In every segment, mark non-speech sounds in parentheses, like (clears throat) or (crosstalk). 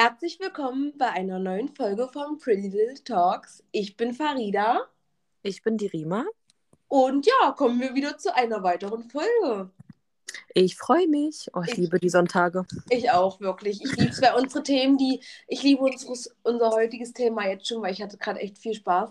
Herzlich willkommen bei einer neuen Folge von Pretty Little Talks. Ich bin Farida. Ich bin die Rima. Und ja, kommen wir wieder zu einer weiteren Folge. Ich freue mich. Oh, ich, ich, liebe die Sonntage. Ich auch, wirklich. Ich liebe es unsere Themen, die. Ich liebe unseres, unser heutiges Thema jetzt schon, weil ich hatte gerade echt viel Spaß.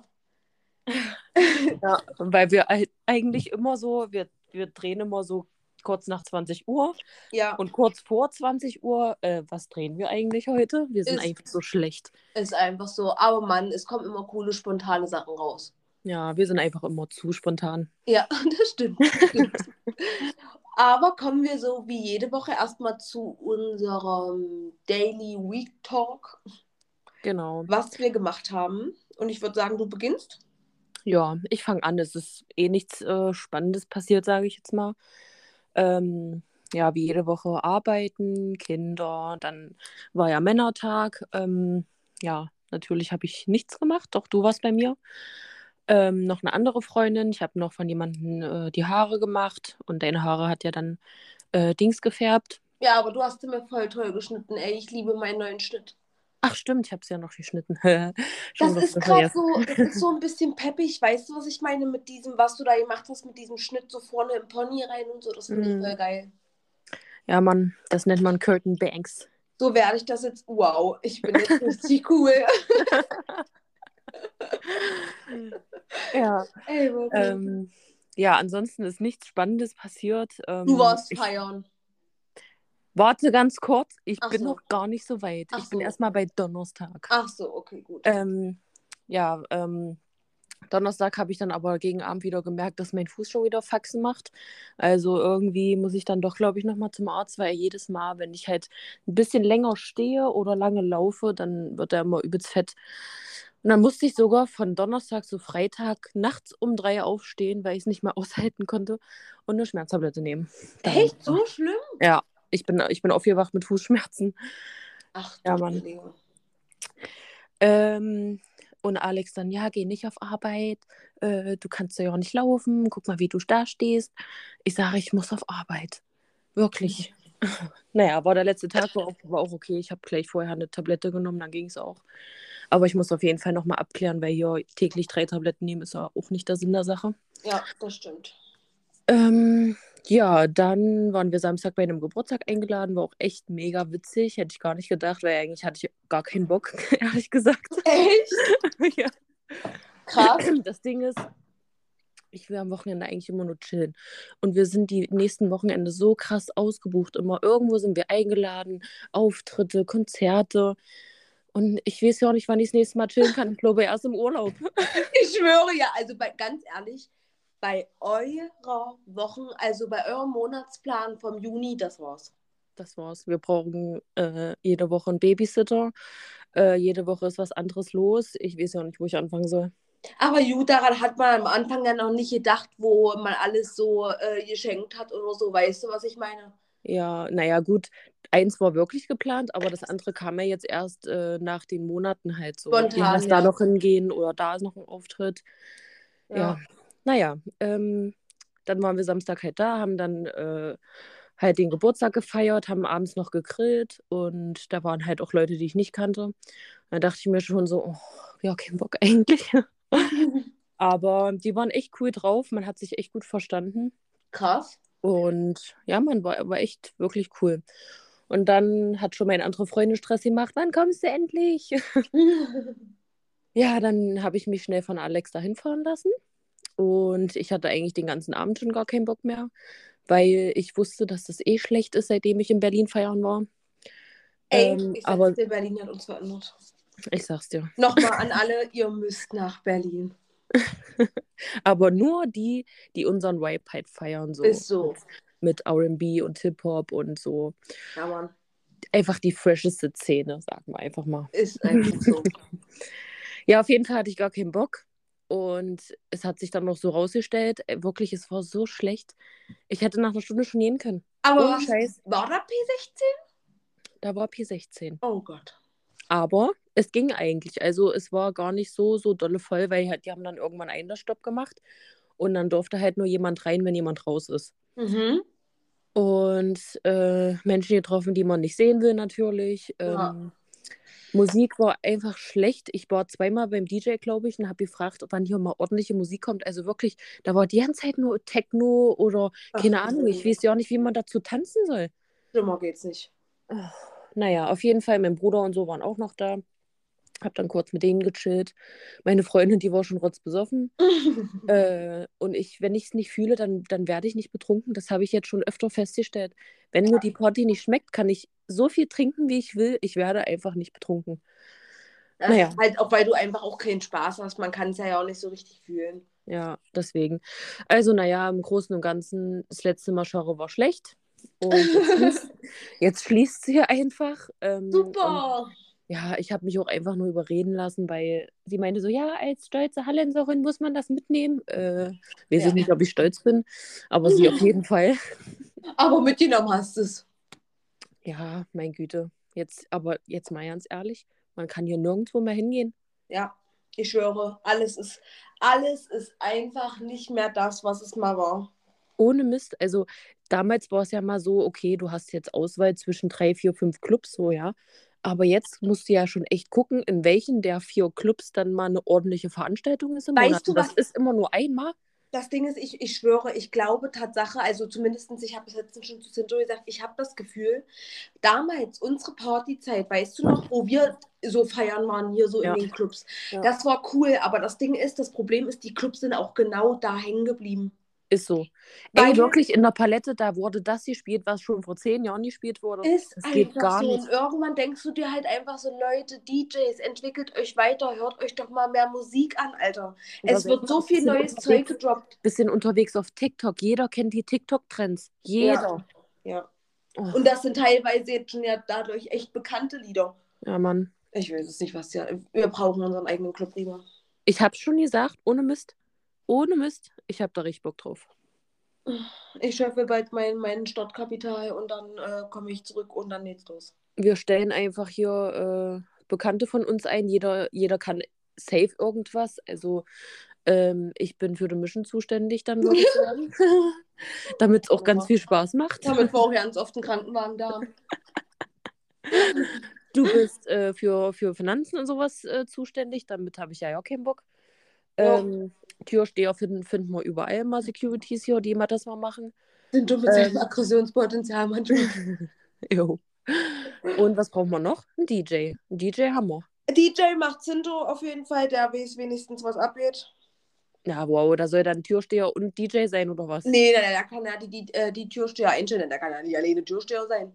(laughs) ja, weil wir eigentlich immer so, wir, wir drehen immer so kurz nach 20 Uhr. Ja. Und kurz vor 20 Uhr, äh, was drehen wir eigentlich heute? Wir sind ist, einfach so schlecht. Ist einfach so. Aber Mann, es kommen immer coole, spontane Sachen raus. Ja, wir sind einfach immer zu spontan. Ja, (laughs) das stimmt. Das (laughs) stimmt. Aber kommen wir so wie jede Woche erstmal zu unserem Daily Week Talk. Genau. Was wir gemacht haben. Und ich würde sagen, du beginnst. Ja, ich fange an. Es ist eh nichts äh, Spannendes passiert, sage ich jetzt mal. Ähm, ja, wie jede Woche arbeiten, Kinder, dann war ja Männertag. Ähm, ja, natürlich habe ich nichts gemacht, doch du warst bei mir. Ähm, noch eine andere Freundin, ich habe noch von jemandem äh, die Haare gemacht und deine Haare hat ja dann äh, Dings gefärbt. Ja, aber du hast sie mir voll toll geschnitten, ey. Ich liebe meinen neuen Schnitt. Ach stimmt, ich habe es ja noch geschnitten. (laughs) das ist gerade so, das ist so (laughs) ein bisschen peppig. Weißt du, was ich meine mit diesem, was du da gemacht hast, mit diesem Schnitt so vorne im Pony rein und so? Das finde mm. ich voll geil. Ja, Mann, das nennt man Curtain Banks. So werde ich das jetzt. Wow, ich bin jetzt (laughs) richtig cool. ja. Ey, ähm, ja, ansonsten ist nichts Spannendes passiert. Ähm, du warst feiern. Warte ganz kurz, ich Ach bin so. noch gar nicht so weit. Ach ich bin erstmal bei Donnerstag. Ach so, okay, gut. Ähm, ja, ähm, Donnerstag habe ich dann aber gegen Abend wieder gemerkt, dass mein Fuß schon wieder Faxen macht. Also irgendwie muss ich dann doch, glaube ich, nochmal zum Arzt, weil jedes Mal, wenn ich halt ein bisschen länger stehe oder lange laufe, dann wird er immer übelst fett. Und dann musste ich sogar von Donnerstag zu Freitag nachts um drei aufstehen, weil ich es nicht mehr (laughs) aushalten konnte und eine Schmerztablette nehmen. Echt? So schlimm? Ja, ich bin, ich bin aufgewacht mit Fußschmerzen. Ach, ja, Mann. Ähm, und Alex dann, ja, geh nicht auf Arbeit, äh, du kannst ja auch nicht laufen, guck mal, wie du da stehst. Ich sage, ich muss auf Arbeit. Wirklich. (laughs) naja, war der letzte Tag, war auch, war auch okay. Ich habe gleich vorher eine Tablette genommen, dann ging es auch. Aber ich muss auf jeden Fall nochmal abklären, weil hier täglich drei Tabletten nehmen ist ja auch nicht der Sinn der Sache. Ja, das stimmt. Ähm, ja, dann waren wir Samstag bei einem Geburtstag eingeladen, war auch echt mega witzig. Hätte ich gar nicht gedacht, weil eigentlich hatte ich gar keinen Bock, (laughs) ehrlich gesagt. Echt? (laughs) ja. Krass. (clears throat) Das Ding ist, ich will am Wochenende eigentlich immer nur chillen. Und wir sind die nächsten Wochenende so krass ausgebucht. Immer irgendwo sind wir eingeladen, Auftritte, Konzerte. Und ich weiß ja auch nicht, wann ich das nächste Mal chillen kann. Ich glaube erst im Urlaub. (laughs) Ich schwöre ja, also bei, ganz ehrlich, bei eurer Wochen, also bei eurem Monatsplan vom Juni, das war's. Das war's. Wir brauchen äh, jede Woche einen Babysitter. Äh, jede Woche ist was anderes los. Ich weiß ja nicht, wo ich anfangen soll. Aber gut, daran hat man am Anfang ja noch nicht gedacht, wo man alles so äh, geschenkt hat oder so. Weißt du, was ich meine? Ja, naja, gut. Eins war wirklich geplant, aber das andere kam ja jetzt erst äh, nach den Monaten halt so. Spontan, lass ja. da noch hingehen oder da ist noch ein Auftritt. Ja, ja. Naja, ähm, dann waren wir Samstag halt da, haben dann äh, halt den Geburtstag gefeiert, haben abends noch gegrillt und da waren halt auch Leute, die ich nicht kannte. Da dachte ich mir schon so, oh, ja, kein Bock (laughs) eigentlich. (laughs) Aber die waren echt cool drauf, man hat sich echt gut verstanden. Krass. Und ja, man war, war echt wirklich cool. Und dann hat schon meine andere Freundin Stress gemacht, wann kommst du endlich? (laughs) ja, dann habe ich mich schnell von Alex dahin fahren lassen. Und ich hatte eigentlich den ganzen Abend schon gar keinen Bock mehr, weil ich wusste, dass das eh schlecht ist, seitdem ich in Berlin feiern war. Ey, ähm, ich aber dir, Berlin hat uns verändert. Ich sag's dir. Nochmal an (laughs) alle, ihr müsst nach Berlin. (laughs) aber nur die, die unseren Vibe halt feiern. So. Ist so. Mit, mit RB und Hip-Hop und so. Ja, Mann. Einfach die fresheste Szene, sagen wir einfach mal. Ist einfach so. (laughs) ja, auf jeden Fall hatte ich gar keinen Bock. Und es hat sich dann noch so rausgestellt, äh, wirklich, es war so schlecht. Ich hätte nach einer Stunde schon gehen können. Aber war da P16? Da war P16. Oh Gott. Aber es ging eigentlich. Also es war gar nicht so, so dolle voll, weil halt, die haben dann irgendwann einen Stopp gemacht. Und dann durfte halt nur jemand rein, wenn jemand raus ist. Mhm. Und äh, Menschen getroffen, die man nicht sehen will, natürlich. Ähm, ja. Musik war einfach schlecht. Ich war zweimal beim DJ, glaube ich, und habe gefragt, wann hier mal ordentliche Musik kommt. Also wirklich, da war die ganze Zeit nur Techno oder keine Ach, Ahnung. Ich weiß ja auch nicht, wie man dazu tanzen soll. Schlimmer geht's nicht. naja, auf jeden Fall, mein Bruder und so waren auch noch da. Hab dann kurz mit denen gechillt. Meine Freundin, die war schon rotzbesoffen. (laughs) äh, und ich, wenn ich es nicht fühle, dann, dann werde ich nicht betrunken. Das habe ich jetzt schon öfter festgestellt. Wenn mir die Party nicht schmeckt, kann ich so viel trinken, wie ich will. Ich werde einfach nicht betrunken. Das naja. halt auch, weil du einfach auch keinen Spaß hast. Man kann es ja auch nicht so richtig fühlen. Ja, deswegen. Also, naja, im Großen und Ganzen, das letzte Maschere war schlecht. Und jetzt (laughs) schließt, jetzt schließt sie einfach. Ähm, Super! Ja, ich habe mich auch einfach nur überreden lassen, weil sie meinte so, ja, als stolze Hallenserin muss man das mitnehmen. Äh, weiß ja. ich nicht, ob ich stolz bin, aber sie auf jeden (laughs) Fall. Aber mitgenommen hast du es. Ja, mein Güte. Jetzt, aber jetzt mal ganz ehrlich, man kann hier nirgendwo mehr hingehen. Ja, ich schwöre, alles ist, alles ist einfach nicht mehr das, was es mal war. Ohne Mist, also damals war es ja mal so, okay, du hast jetzt Auswahl zwischen drei, vier, fünf Clubs, so ja. Aber jetzt musst du ja schon echt gucken, in welchen der vier Clubs dann mal eine ordentliche Veranstaltung ist im weißt Monat. Du, das ist immer nur einmal. Das Ding ist, ich, ich schwöre, ich glaube Tatsache, also zumindest, ich habe es letztens schon zu Sinto gesagt, ich habe das Gefühl, damals, unsere Partyzeit, weißt du noch, wo wir so feiern waren, hier so ja. in den Clubs, ja. das war cool, aber das Ding ist, das Problem ist, die Clubs sind auch genau da hängen geblieben. Ist so. Weil Ey, wirklich in der Palette, da wurde das gespielt, was schon vor zehn Jahren gespielt wurde. Ist das geht gar so. nicht. Und irgendwann denkst du dir halt einfach so, Leute, DJs, entwickelt euch weiter, hört euch doch mal mehr Musik an, Alter. es wird so viel neues Zeug gedroppt. Bisschen unterwegs auf TikTok. Jeder kennt die TikTok-Trends. Jeder. Ja. ja. Oh. Und das sind teilweise jetzt schon ja dadurch echt bekannte Lieder. Ja, Mann. Ich weiß es nicht, was ja. Wir brauchen unseren eigenen Club lieber. Ich hab's schon gesagt, ohne Mist. Ohne Mist, ich habe da richtig Bock drauf. Ich schöpfe bald mein, mein Startkapital und dann äh, komme ich zurück und dann geht's los. Wir stellen einfach hier äh, Bekannte von uns ein. Jeder, jeder kann safe irgendwas. Also ähm, ich bin für die Mission zuständig, dann würde ich sagen. (laughs) Damit es auch ganz viel Spaß macht. Damit wir auch ganz oft einen Krankenwagen da haben. (laughs) Du bist äh, für, für Finanzen und sowas äh, zuständig, damit habe ich ja auch keinen Bock. Ähm, Türsteher finden, finden wir überall mal Securities hier, die immer das mal machen. Sind du mit ähm, seinem Aggressionspotenzial manchmal. (laughs) jo. Und was brauchen wir noch? Ein DJ. Ein DJ haben wir. DJ macht Zinto auf jeden Fall, der weiß wenigstens, was abgeht. Ja, wow, da soll dann Türsteher und DJ sein oder was? Nee, der, der kann ja die, die, äh, die Türsteher einstellen, der kann ja nicht alleine Türsteher sein.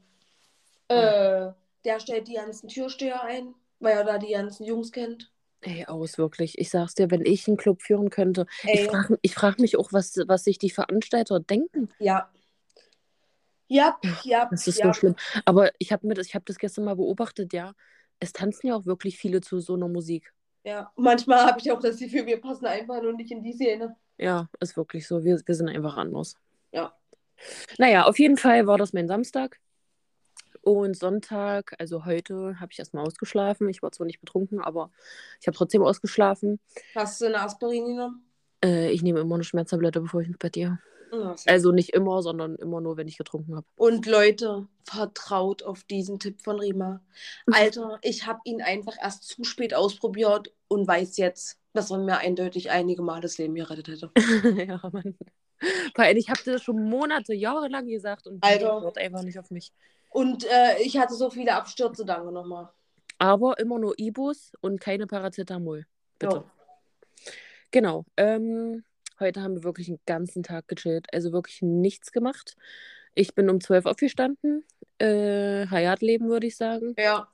Hm. Äh, der stellt die ganzen Türsteher ein, weil er da die ganzen Jungs kennt. Ey, aus, wirklich. Ich sag's dir, wenn ich einen Club führen könnte. Ey. Ich frage ich frag mich auch, was, was sich die Veranstalter denken. Ja. Ja, ja. Das ist ja. so schlimm. Aber ich habe hab das gestern mal beobachtet, ja. Es tanzen ja auch wirklich viele zu so einer Musik. Ja, manchmal habe ich auch das Gefühl, wir passen einfach nur nicht in die Szene. Ja, ist wirklich so. Wir, wir sind einfach anders. Ja. Naja, auf jeden Fall war das mein Samstag. Und Sonntag, also heute, habe ich erstmal ausgeschlafen. Ich war zwar nicht betrunken, aber ich habe trotzdem ausgeschlafen. Hast du eine Aspirin genommen? Äh, ich nehme immer eine Schmerztablette, bevor ich ins Bett gehe. also nicht immer, sondern immer nur, wenn ich getrunken habe. Und Leute, vertraut auf diesen Tipp von Rima. (laughs) Alter, ich habe ihn einfach erst zu spät ausprobiert und weiß jetzt, dass er mir eindeutig einige Mal das Leben gerettet hätte. (laughs) ja, Mann. Weil ich habe das schon Monate, Jahre lang gesagt und die hört einfach nicht auf mich. Und äh, ich hatte so viele Abstürze, danke nochmal. Aber immer nur Ibus und keine Paracetamol. Bitte. Ja. Genau. Ähm, heute haben wir wirklich einen ganzen Tag gechillt. Also wirklich nichts gemacht. Ich bin um 12 aufgestanden. Äh, Hayat-Leben, würde ich sagen. Ja.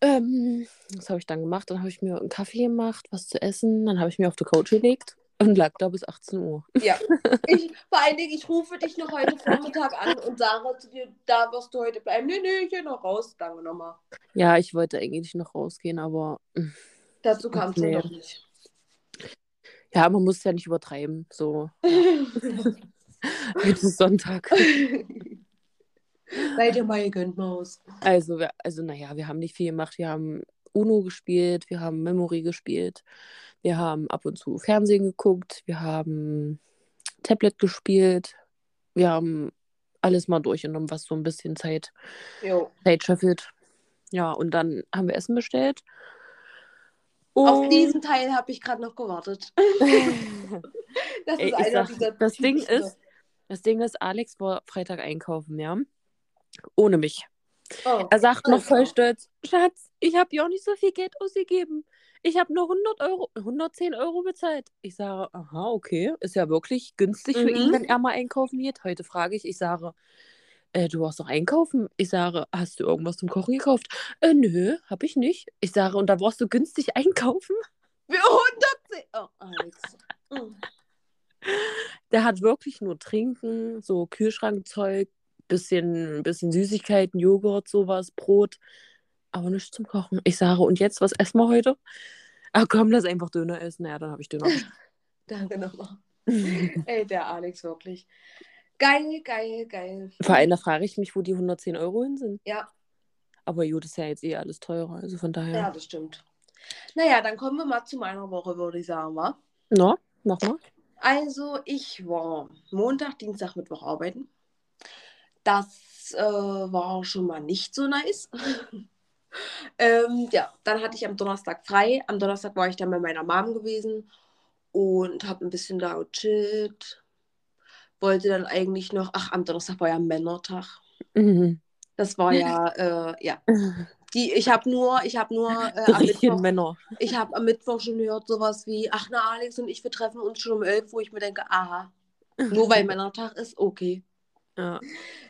Ähm, was habe ich dann gemacht? Dann habe ich mir einen Kaffee gemacht, was zu essen. Dann habe ich mir auf die Couch gelegt. Und lag da bis 18 Uhr. Ja. (laughs) Ich, vor allen Dingen, ich rufe dich noch heute Vormittag an und sage zu dir, da wirst du heute bleiben. Nee, nee, ich gehe noch raus. Danke nochmal. Ja, ich wollte eigentlich noch rausgehen, aber. Hm, Dazu kam es nee. noch nicht. Ja, man muss ja nicht übertreiben. So. (laughs) Jetzt ist Sonntag. Seid ihr mal gegönnt, Maus. Also, also, naja, wir haben nicht viel gemacht. Wir haben Uno gespielt, wir haben Memory gespielt. Wir haben ab und zu Fernsehen geguckt, wir haben Tablet gespielt, wir haben alles mal durchgenommen, was so ein bisschen Zeit, jo. Zeit schöffelt. Ja, und dann haben wir Essen bestellt. Auf Und- diesen Teil habe ich gerade noch gewartet. (laughs) Das Ey, ist ich einer sag, dieser das Ding ist, das Ding ist, Alex war Freitag einkaufen, ja. Ohne mich. Oh, Er sagt noch voll stolz, Schatz, ich habe ja auch nicht so viel Geld ausgegeben. Ich habe nur 100 Euro, 110 Euro bezahlt. Ich sage, aha, okay, ist ja wirklich günstig für ihn, Mhm. wenn er mal einkaufen geht. Heute frage ich, ich sage, äh, du warst doch einkaufen. Ich sage, hast du irgendwas zum Kochen gekauft? Äh, nö, habe ich nicht. Ich sage, und da warst du günstig einkaufen? (laughs) Für 110. Oh. Mm. (laughs) Der hat wirklich nur Trinken, so Kühlschrankzeug, bisschen, bisschen Süßigkeiten, Joghurt, sowas, Brot, aber nichts zum Kochen. Ich sage, und jetzt, was essen wir heute? Ah, komm, lass einfach Döner essen. Ja, dann habe ich Döner. (laughs) Danke nochmal. (laughs) Ey, der Alex wirklich. Geil, geil, geil. Vor allem, da frage ich mich, wo die 110 Euro hin sind. Ja, Aber gut, ist ja jetzt eh alles teurer, also von daher. ja, das stimmt. Naja, dann kommen wir mal zu meiner Woche, würde ich sagen, wa? Na, mach mal. Also, ich war Montag, Dienstag, Mittwoch arbeiten. Das äh, war schon mal nicht so nice. (laughs) ähm, ja, dann hatte ich am Donnerstag frei. Am Donnerstag war ich dann bei meiner Mom gewesen und habe ein bisschen da gechillt. Wollte dann eigentlich noch, ach, am Donnerstag war ja Männertag. Mhm. Das war ja, äh, ja. Die, ich habe nur, ich habe nur äh, am Mittwoch, Männer. ich habe am Mittwoch schon gehört, sowas wie, ach na, Alex und ich, wir treffen uns schon um elf, wo ich mir denke, aha, nur weil (laughs) Männertag ist, okay. Ja.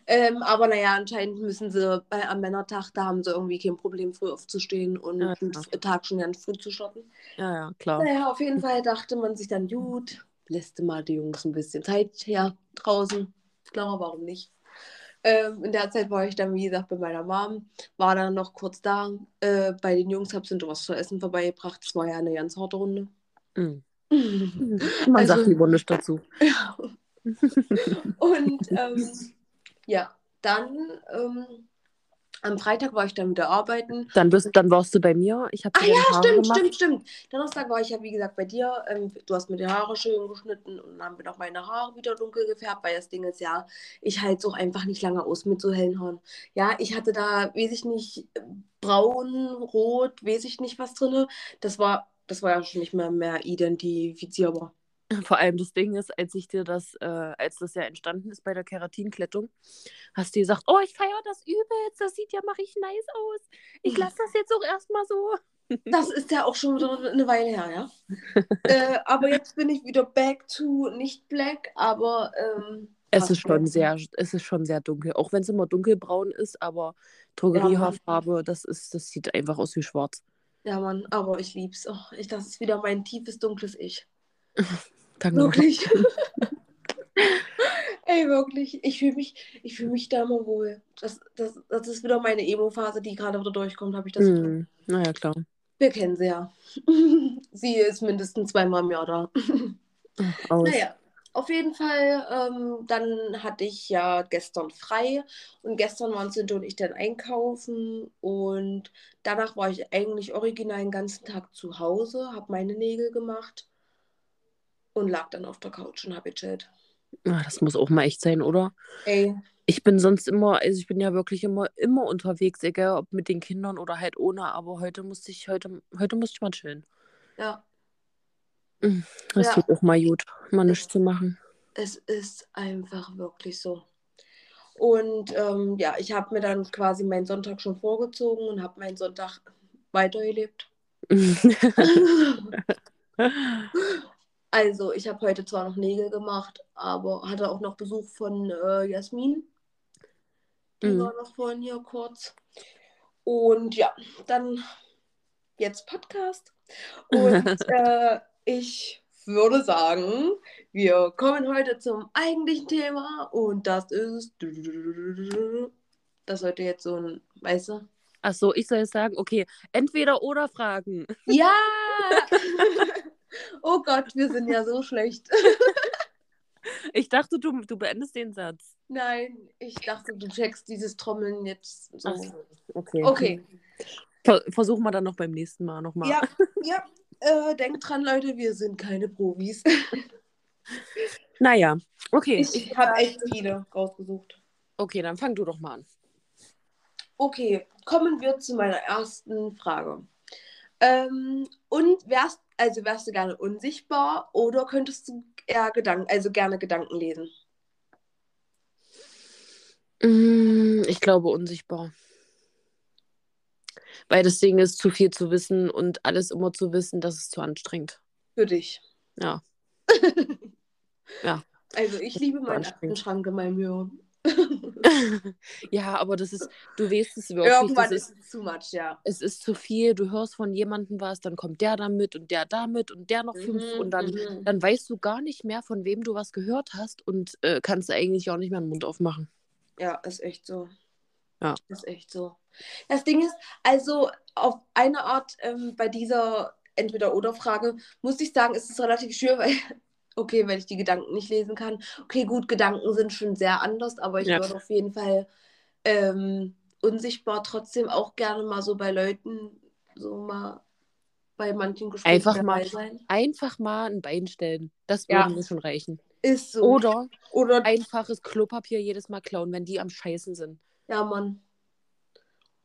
Ähm, aber naja, anscheinend müssen sie bei, am Männertag, da haben sie irgendwie kein Problem, früh aufzustehen und Ja, den. Tag schon ganz früh zu starten. ja, ja, klar. Naja, auf jeden Fall dachte man sich dann, gut, lässt du mal die Jungs ein bisschen Zeit her draußen. Klar, warum nicht? Ähm, in der Zeit war ich dann, wie gesagt, bei meiner Mom, war dann noch kurz da. Äh, bei den Jungs habe ich was zu essen vorbeigebracht. Es war ja eine ganz harte Runde. Mhm. (laughs) Man Also- sagt lieber nichts dazu. Ja. (laughs) Und ähm, ja, dann ähm, am Freitag war ich dann wieder arbeiten. Dann, bist, dann warst du bei mir. Ich habe Ach ja, stimmt, stimmt, stimmt. Donnerstag war ich ja, wie gesagt, bei dir. Ähm, du hast mir die Haare schön geschnitten und dann haben wir noch meine Haare wieder dunkel gefärbt, weil das Ding ist ja, ich halte auch einfach nicht lange aus mit so hellen Haaren. Ja, ich hatte da, weiß ich nicht, braun, rot, weiß ich nicht was drin. Das war, das war ja schon nicht mehr, mehr identifizierbar. Vor allem das Ding ist, als ich dir das, äh, als das ja entstanden ist bei der Keratinklettung, hast du gesagt, oh, ich feiere das übelst, das sieht ja mal richtig nice aus. Ich lasse das jetzt auch erstmal so. Das ist ja auch schon wieder eine Weile her, ja. (laughs) äh, aber jetzt bin ich wieder back to nicht black, aber ähm, Es ist schon jetzt. sehr, es ist schon sehr dunkel. Auch wenn es immer dunkelbraun ist, aber Drogeriehaarfarbe, das ist, das sieht einfach aus wie schwarz. Ja, Mann, aber ich lieb's. Oh, ich, das ist wieder mein tiefes, dunkles Ich. (laughs) Danke. Wirklich. (laughs) Ey, wirklich. Ich fühle mich, ich fühl mich da mal wohl. Das, das, das ist wieder meine Emo-Phase, die gerade wieder durchkommt, habe ich das Gefühl. Hm, naja, klar. Wir kennen sie ja. (laughs) sie ist mindestens zweimal im Jahr da. Aus. Naja, auf jeden Fall, ähm, dann hatte ich ja gestern frei und gestern waren Cindy und ich dann einkaufen und danach war ich eigentlich original den ganzen Tag zu Hause, habe meine Nägel gemacht und lag dann auf der Couch und habe gechillt. Ah, das muss auch mal echt sein, oder? Ey, Ich bin sonst immer, also ich bin ja wirklich immer, immer unterwegs, egal ob mit den Kindern oder halt ohne, aber heute musste ich, heute, heute musste ich mal chillen. ja, Das Ja. tut auch mal gut, mal nichts zu machen. es ist einfach wirklich so. Und ähm, ja, ich habe mir dann quasi meinen Sonntag schon vorgezogen und habe meinen Sonntag weitergelebt. (laughs) (laughs) Also, ich habe heute zwar noch Nägel gemacht, aber hatte auch noch Besuch von äh, Jasmin. Die Mhm. war noch vorhin hier kurz. Und ja, dann jetzt Podcast. Und (laughs) äh, ich würde sagen, wir kommen heute zum eigentlichen Thema und das ist. Das sollte jetzt so ein, weißt du? Ach so, ich soll jetzt sagen, okay, entweder oder Fragen. Ja! (laughs) (laughs) oh Gott, wir sind ja so schlecht. (laughs) Ich dachte, du, du beendest den Satz. Nein, ich dachte, du checkst dieses Trommeln jetzt so. So, okay. Okay. Ver versuchen wir dann noch beim nächsten Mal nochmal. Ja, ja. Äh, denkt dran, Leute, wir sind keine Profis. (laughs) Naja, okay. Ich habe echt viele rausgesucht. Okay, dann fang du doch mal an. Okay, kommen wir zu meiner ersten Frage. Ähm, und wärst, also wärst du gerne unsichtbar oder könntest du eher Gedanken, also gerne Gedanken lesen? Mm, Ich glaube unsichtbar. Weil das Ding ist, zu viel zu wissen und alles immer zu wissen, das ist zu anstrengend. Für dich. Ja. (laughs) Ja. Also ich liebe meinen. Aktenschrank in meinem Hören. (laughs) ja, aber das ist, du weißt es wirklich. Irgendwann das ist es too much, ja. es ist zu viel, du hörst von jemandem was, dann kommt der damit und der damit und der noch fünf Mhm, und dann, mhm. dann weißt du gar nicht mehr, von wem du was gehört hast und äh, kannst eigentlich auch nicht mehr den Mund aufmachen. Ja, ist echt so. Ja. Ist echt so. Das Ding ist, also auf eine Art ähm, bei dieser Entweder-Oder-Frage muss ich sagen, ist es relativ schwer, weil, okay, weil ich die Gedanken nicht lesen kann. Okay, gut, Gedanken sind schon sehr anders, aber ich Ja. würde auf jeden Fall ähm, unsichtbar trotzdem auch gerne mal so bei Leuten so mal bei manchen Gesprächen Einfach dabei mal- sein. Einfach mal ein Bein stellen. Das Ja. würde mir schon reichen. Ist so. Oder Oder einfaches Klopapier jedes Mal klauen, wenn die am Scheißen sind. ja, Mann.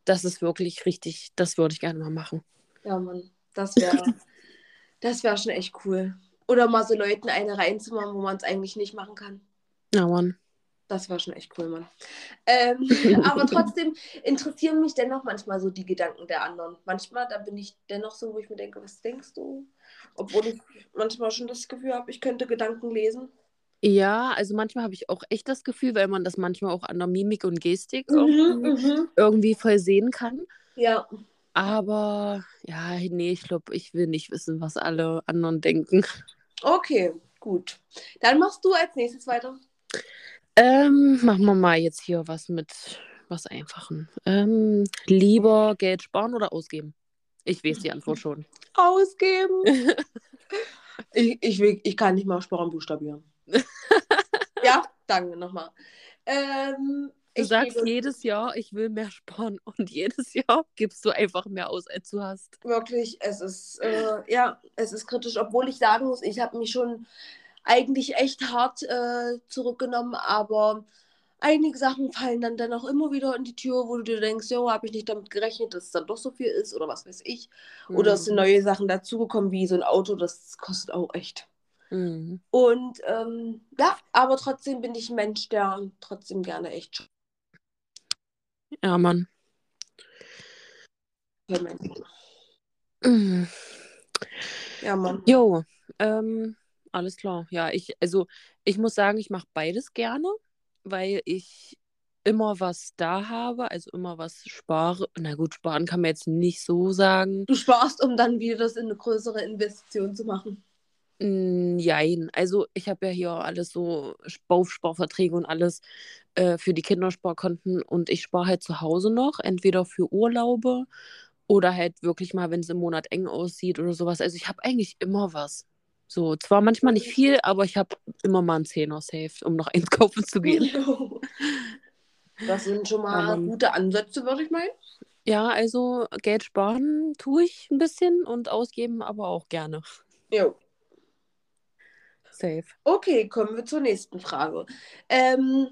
Das ist wirklich richtig, das würde ich gerne mal machen. Ja, Mann. Das wäre (laughs) das wär schon echt cool. Oder mal so Leuten eine reinzumachen, wo man es eigentlich nicht machen kann. Ja, Mann. Das war schon echt cool, Mann. Ähm, (laughs) aber trotzdem interessieren mich dennoch manchmal so die Gedanken der anderen. Manchmal, da bin ich dennoch so, wo ich mir denke, was denkst du? Obwohl ich manchmal schon das Gefühl habe, ich könnte Gedanken lesen. Ja, also manchmal habe ich auch echt das Gefühl, weil man das manchmal auch an der Mimik und Gestik Mhm, irgendwie, mhm. irgendwie voll sehen kann. Ja, Aber ja, nee, ich glaube, ich will nicht wissen, was alle anderen denken. okay, gut. Dann machst du als nächstes weiter. Ähm, machen wir mal jetzt hier was mit was Einfachen. Ähm, lieber Geld sparen oder ausgeben? Ich weiß die Antwort schon. (laughs) Ausgeben. (laughs) ich, ich, will, ich kann nicht mal sparen buchstabieren. (laughs) ja, danke nochmal. Ähm, Du ich sagst gebe jedes Jahr, ich will mehr sparen (laughs) und jedes Jahr gibst du einfach mehr aus, als du hast. wirklich, es ist, äh, ja, es ist kritisch, obwohl ich sagen muss, ich habe mich schon eigentlich echt hart äh, zurückgenommen, aber einige Sachen fallen dann dennoch immer wieder in die Tür, wo du dir denkst, jo, habe ich nicht damit gerechnet, dass es dann doch so viel ist oder was weiß ich. Oder es sind Mhm. neue Sachen dazugekommen, wie so ein Auto, das kostet auch echt. Mhm. Und ähm, ja, aber trotzdem bin ich ein Mensch, der trotzdem gerne echt Ja, Mann. Mhm. Ja, Mann. Jo, ähm, alles klar. Ja, ich, also ich muss sagen, ich mache beides gerne, weil ich immer was da habe, also immer was spare. Na gut, sparen kann man jetzt nicht so sagen. Du sparst, um dann wieder das in eine größere Investition zu machen. Mm, Jein. Also ich habe ja hier alles so Bausparverträge und alles äh, für die Kindersparkonten und ich spare halt zu Hause noch, entweder für Urlaube oder halt wirklich mal, wenn es im Monat eng aussieht oder sowas. Also ich habe eigentlich immer was. So, zwar manchmal nicht viel, aber ich habe immer mal einen Zehner saved, um noch (laughs) einkaufen zu gehen. Das sind schon mal Mann. gute Ansätze, würde ich meinen. Ja, also Geld sparen tue ich ein bisschen und ausgeben aber auch gerne. Jo. Safe. Okay, kommen wir zur nächsten Frage. Ähm,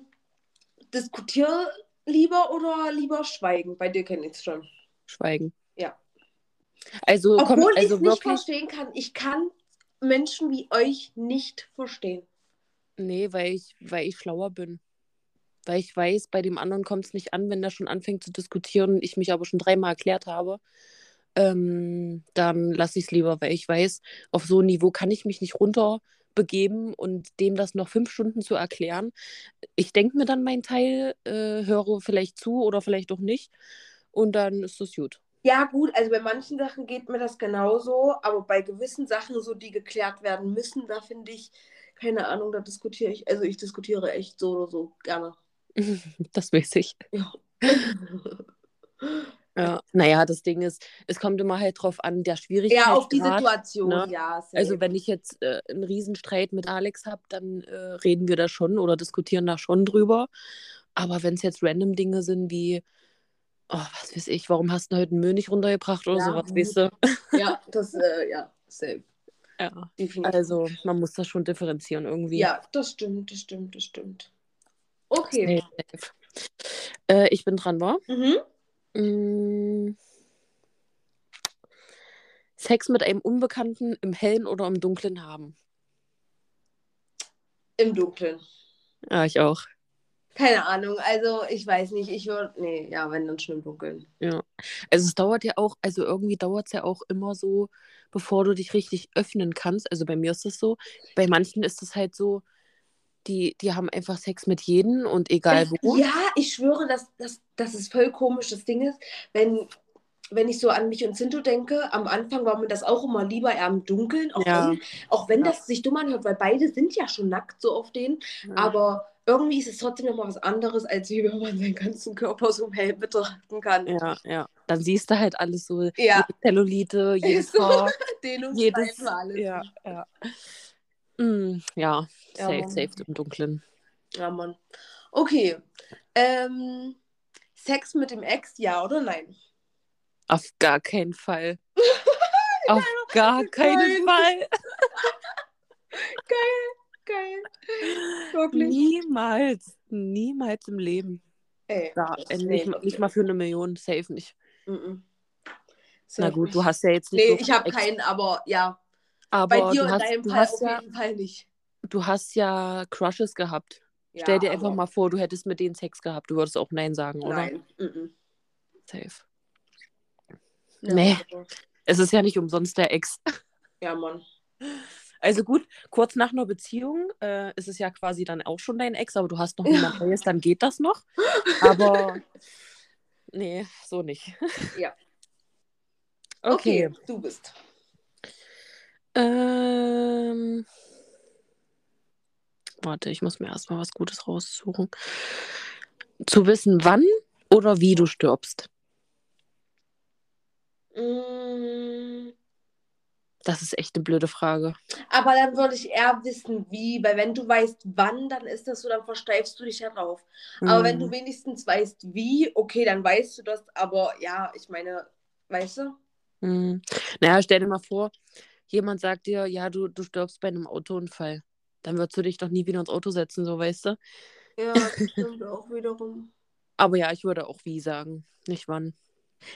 diskutier lieber oder lieber schweigen? Bei dir kenne ich es schon. Schweigen. Ja. Also, komm, Obwohl ich also es nicht wirklich. verstehen kann. Ich kann Menschen wie euch nicht verstehen. Nee, weil ich, weil ich schlauer bin. Weil ich weiß, bei dem anderen kommt es nicht an, wenn der schon anfängt zu diskutieren und ich mich aber schon dreimal erklärt habe. Ähm, dann lasse ich es lieber, weil ich weiß, auf so ein Niveau kann ich mich nicht runterbegeben und dem das noch fünf Stunden zu erklären. Ich denke mir dann meinen Teil, äh, höre vielleicht zu oder vielleicht auch nicht und dann ist das gut. Ja, gut, also bei manchen Sachen geht mir das genauso, aber bei gewissen Sachen, so die geklärt werden müssen, da finde ich, keine Ahnung, da diskutiere ich, also ich diskutiere echt so oder so gerne. (laughs) Das weiß ich. Ja. (laughs) Ja. Naja, das Ding ist, es kommt immer halt drauf an, der Schwierigkeit. Ja, auf die Situation, ne? ja. safe. Also wenn ich jetzt äh, einen Riesenstreit mit Alex habe, dann äh, reden wir da schon oder diskutieren da schon drüber. Aber wenn es jetzt random Dinge sind wie, oh, was weiß ich, warum hast du heute den Müll nicht runtergebracht oder Ja, sowas, gut. weißt du? Ja, das, äh, ja, safe. (laughs) Ja. Definitiv. Also man muss das schon differenzieren irgendwie. Ja, das stimmt, das stimmt, das stimmt. Okay. Safe, safe. Äh, ich bin dran, war? Mhm. Mm. Sex mit einem Unbekannten im Hellen oder im Dunklen haben. Im Dunkeln. Ja, ich auch. Keine Ahnung, also ich weiß nicht, ich würde, nee, ja, wenn dann schon im Dunkeln. Ja. Also es dauert ja auch, also irgendwie dauert es ja auch immer so, bevor du dich richtig öffnen kannst. Also bei mir ist das so. Bei manchen ist es halt so, die, die haben einfach Sex mit jedem und egal wo. Ja, ich schwöre, dass, dass, dass es voll komisch das Ding ist, wenn, wenn ich so an mich und Sinto denke, am Anfang war mir das auch immer lieber eher im Dunkeln, auch Ja. wenn, auch wenn Ja. das sich dumm anhört, weil beide sind ja schon nackt so auf denen, Ja. aber irgendwie ist es trotzdem nochmal was anderes, als wie wenn man seinen ganzen Körper so hell betrachten kann. Ja, ja. Dann siehst du halt alles so, Ja. jede Zellulite, (laughs) jedes. Haar, (laughs) jedes. alles. Ja, ja. Mm, ja, Ja, safe, Mann. safe im Dunklen. Ja, Mann. Okay. Ähm, Sex mit dem Ex, ja oder nein? Auf gar keinen Fall. (laughs) Auf gar keinen. (laughs) Fall. Geil. Wirklich. Niemals. Niemals im Leben. Ey, Ja, äh, nicht, mal- nicht mal für eine Million, safe nicht. Mhm. Na Safe gut, du nicht. hast ja jetzt nicht. Nee, so ich habe keinen, aber ja. Aber Bei dir in hast, deinem Fall auf ja, jeden Fall nicht. du hast ja Crushes gehabt. Ja, Stell dir einfach mal vor, du hättest mit denen Sex gehabt. Du würdest auch Nein sagen, oder? Nein. Safe. Ja, Nee. aber- Es ist ja nicht umsonst der Ex. (laughs) Ja, Mann. Also gut, kurz nach einer Beziehung äh, ist es ja quasi dann auch schon dein Ex, aber du hast noch niemand (laughs) Neues, dann geht das noch. Aber nee, so nicht. Ja. (laughs) Okay. Okay, du bist. Ähm, warte, ich muss mir erstmal was Gutes raussuchen. Zu wissen, wann oder wie du stirbst. Mm, Das ist echt eine blöde Frage. Aber dann würde ich eher wissen, wie, weil wenn du weißt, wann, dann ist das so, dann versteifst du dich ja drauf. Aber wenn du Hm, wenigstens weißt, wie, okay, dann weißt du das, aber ja, ich meine, weißt du? hm. Naja, stell dir mal vor, jemand sagt dir, ja, du, du stirbst bei einem Autounfall. Dann würdest du dich doch nie wieder ins Auto setzen, so weißt du. Ja, das stimmt auch wiederum. (laughs) Aber ja, ich würde auch wie sagen, nicht wann.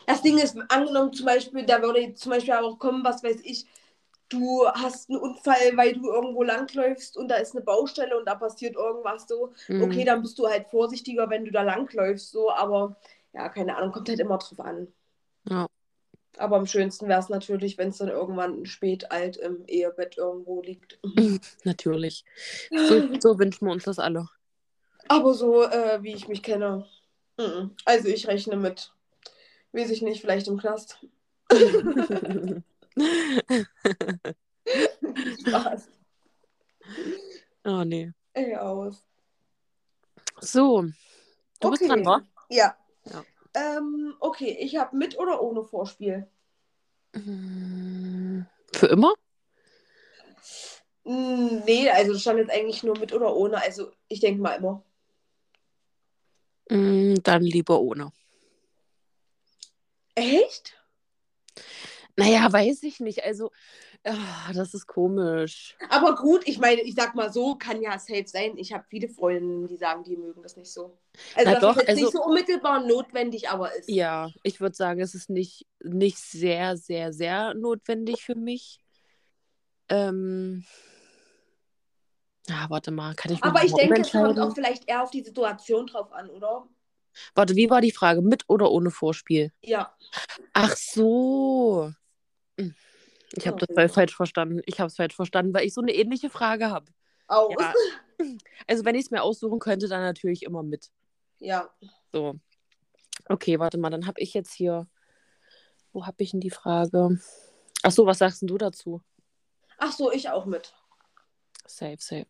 Das Ding ist, angenommen zum Beispiel, da würde zum Beispiel auch kommen, was weiß ich, du hast einen Unfall, weil du irgendwo langläufst und da ist eine Baustelle und da passiert irgendwas so. Hm. Okay, dann bist du halt vorsichtiger, wenn du da langläufst, so, aber ja, keine Ahnung, kommt halt immer drauf an. Ja. Aber am schönsten wäre es natürlich, wenn es dann irgendwann spät alt im Ehebett irgendwo liegt. (laughs) Natürlich. So, so wünschen wir uns das alle. Aber so, äh, wie ich mich kenne. mhm. Also ich rechne mit, weiß ich nicht, vielleicht im Knast. (laughs) Spaß. oh nee. Ey, aus. So, du bist dran, wa? Ja. Ähm, okay, ich habe mit oder ohne Vorspiel? Mm, Für immer? Mm, Nee, also das stand jetzt eigentlich nur mit oder ohne. Also ich denke mal immer. Mm, Dann lieber ohne. Echt? Naja, weiß ich nicht. Also, ah, das ist komisch. Aber gut, ich meine, ich sag mal so, kann ja safe sein. Ich habe viele Freundinnen, die sagen, die mögen das nicht so. Also Na das doch, ist jetzt also- nicht so unmittelbar notwendig, aber ist. Ja, ich würde sagen, es ist nicht, nicht sehr, sehr, sehr notwendig für mich. Ähm. Ah, warte mal, kann ich mich Aber ich denke, es kommt auch vielleicht eher auf die Situation drauf an, oder? Warte, wie war die Frage? Mit oder ohne Vorspiel? Ja. Ach so. Ich habe Ja, das voll falsch verstanden. Ich habe es falsch verstanden, weil ich so eine ähnliche Frage habe. Aus. Ja. (laughs) Also, wenn ich es mir aussuchen könnte, dann natürlich immer mit. Ja. So. Okay, warte mal, dann habe ich jetzt hier. Wo habe ich denn die Frage? Ach so, was sagst denn du dazu? Ach so, ich auch mit. Safe, safe.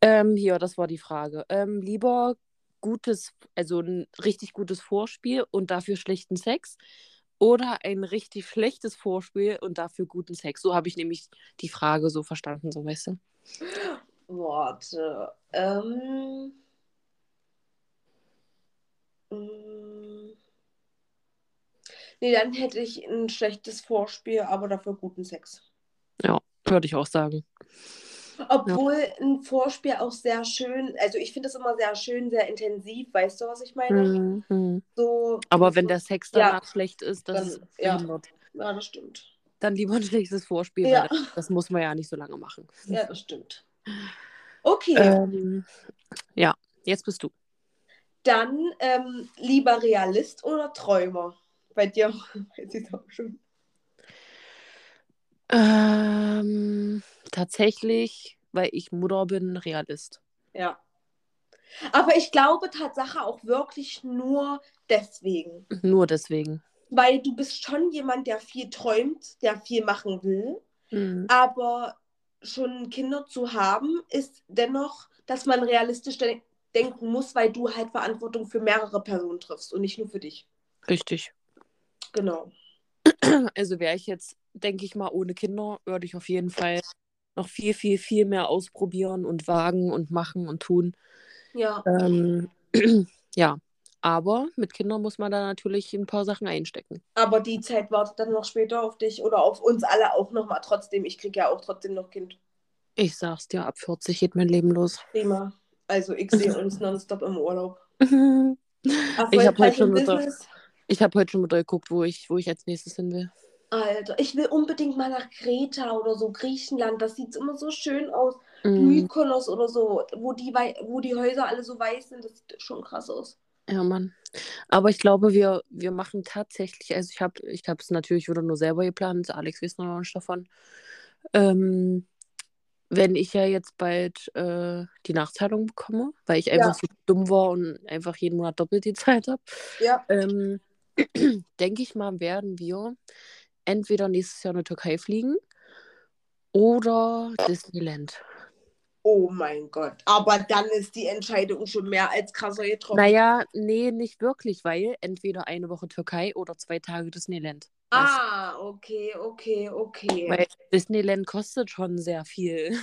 Ähm, hier, das war die Frage. Ähm, lieber gutes, also ein richtig gutes Vorspiel und dafür schlechten Sex oder ein richtig schlechtes Vorspiel und dafür guten Sex? So habe ich nämlich die Frage so verstanden, so weißt du. Warte. Ähm. Mm. Nee, dann hätte ich ein schlechtes Vorspiel, aber dafür guten Sex. Ja, würde ich auch sagen. Obwohl ein Vorspiel auch sehr schön, also ich finde es immer sehr schön, sehr intensiv, weißt du, was ich meine? Mhm. So, Aber so- wenn der Sex Ja. danach schlecht ist, das Dann- ja. Ja, das stimmt. Dann lieber ein schlechtes Vorspiel, Ja. das, das muss man ja nicht so lange machen. Ja, das stimmt. Okay, Ähm, ja, jetzt bist du. dann ähm, lieber Realist oder Träumer? Bei dir (laughs) weiß ich auch schon. Ähm, tatsächlich, weil ich Mutter bin, Realist. Ja. Aber ich glaube Tatsache auch wirklich nur deswegen. Nur deswegen. Weil du bist schon jemand, der viel träumt, der viel machen will. Mhm. Aber schon Kinder zu haben, ist dennoch, dass man realistisch de denken muss, weil du halt Verantwortung für mehrere Personen triffst und nicht nur für dich. Richtig. Genau. Also wäre ich jetzt, denke ich mal, ohne Kinder, würde ich auf jeden Fall noch viel, viel, viel mehr ausprobieren und wagen und machen und tun. Ja. Ähm, (clears throat) ja, aber mit Kindern muss man da natürlich ein paar Sachen einstecken. Aber die Zeit wartet dann noch später auf dich oder auf uns alle auch nochmal trotzdem. Ich kriege ja auch trotzdem noch Kind. Ich sag's dir, ab 40 geht mein Leben los. Prima. Also ich sehe uns nonstop im Urlaub. (laughs) ich habe heute, schon im mit der- Business. ich hab heute schon euch geguckt, wo ich, wo ich als nächstes hin will. Alter, ich will unbedingt mal nach Kreta oder so, Griechenland. Das sieht immer so schön aus. Mhm. Mykonos oder so, wo die, wo die Häuser alle so weiß sind. Das sieht schon krass aus. Ja, Mann. Aber ich glaube, wir, wir machen tatsächlich, also ich habe ich es natürlich wieder nur selber geplant, Alex weiß noch nicht davon. Ähm, wenn ich ja jetzt bald äh, die Nachzahlung bekomme, weil ich einfach Ja. so dumm war und einfach jeden Monat doppelt die Zeit habe, Ja. ähm, (clears throat) denke ich mal, werden wir entweder nächstes Jahr in die Türkei fliegen oder Disneyland. Oh mein Gott. Aber dann ist die Entscheidung schon mehr als krasser getroffen. Naja, nee, nicht wirklich, weil entweder eine Woche Türkei oder zwei Tage Disneyland. Ah, okay, okay, okay. Weil Disneyland kostet schon sehr viel.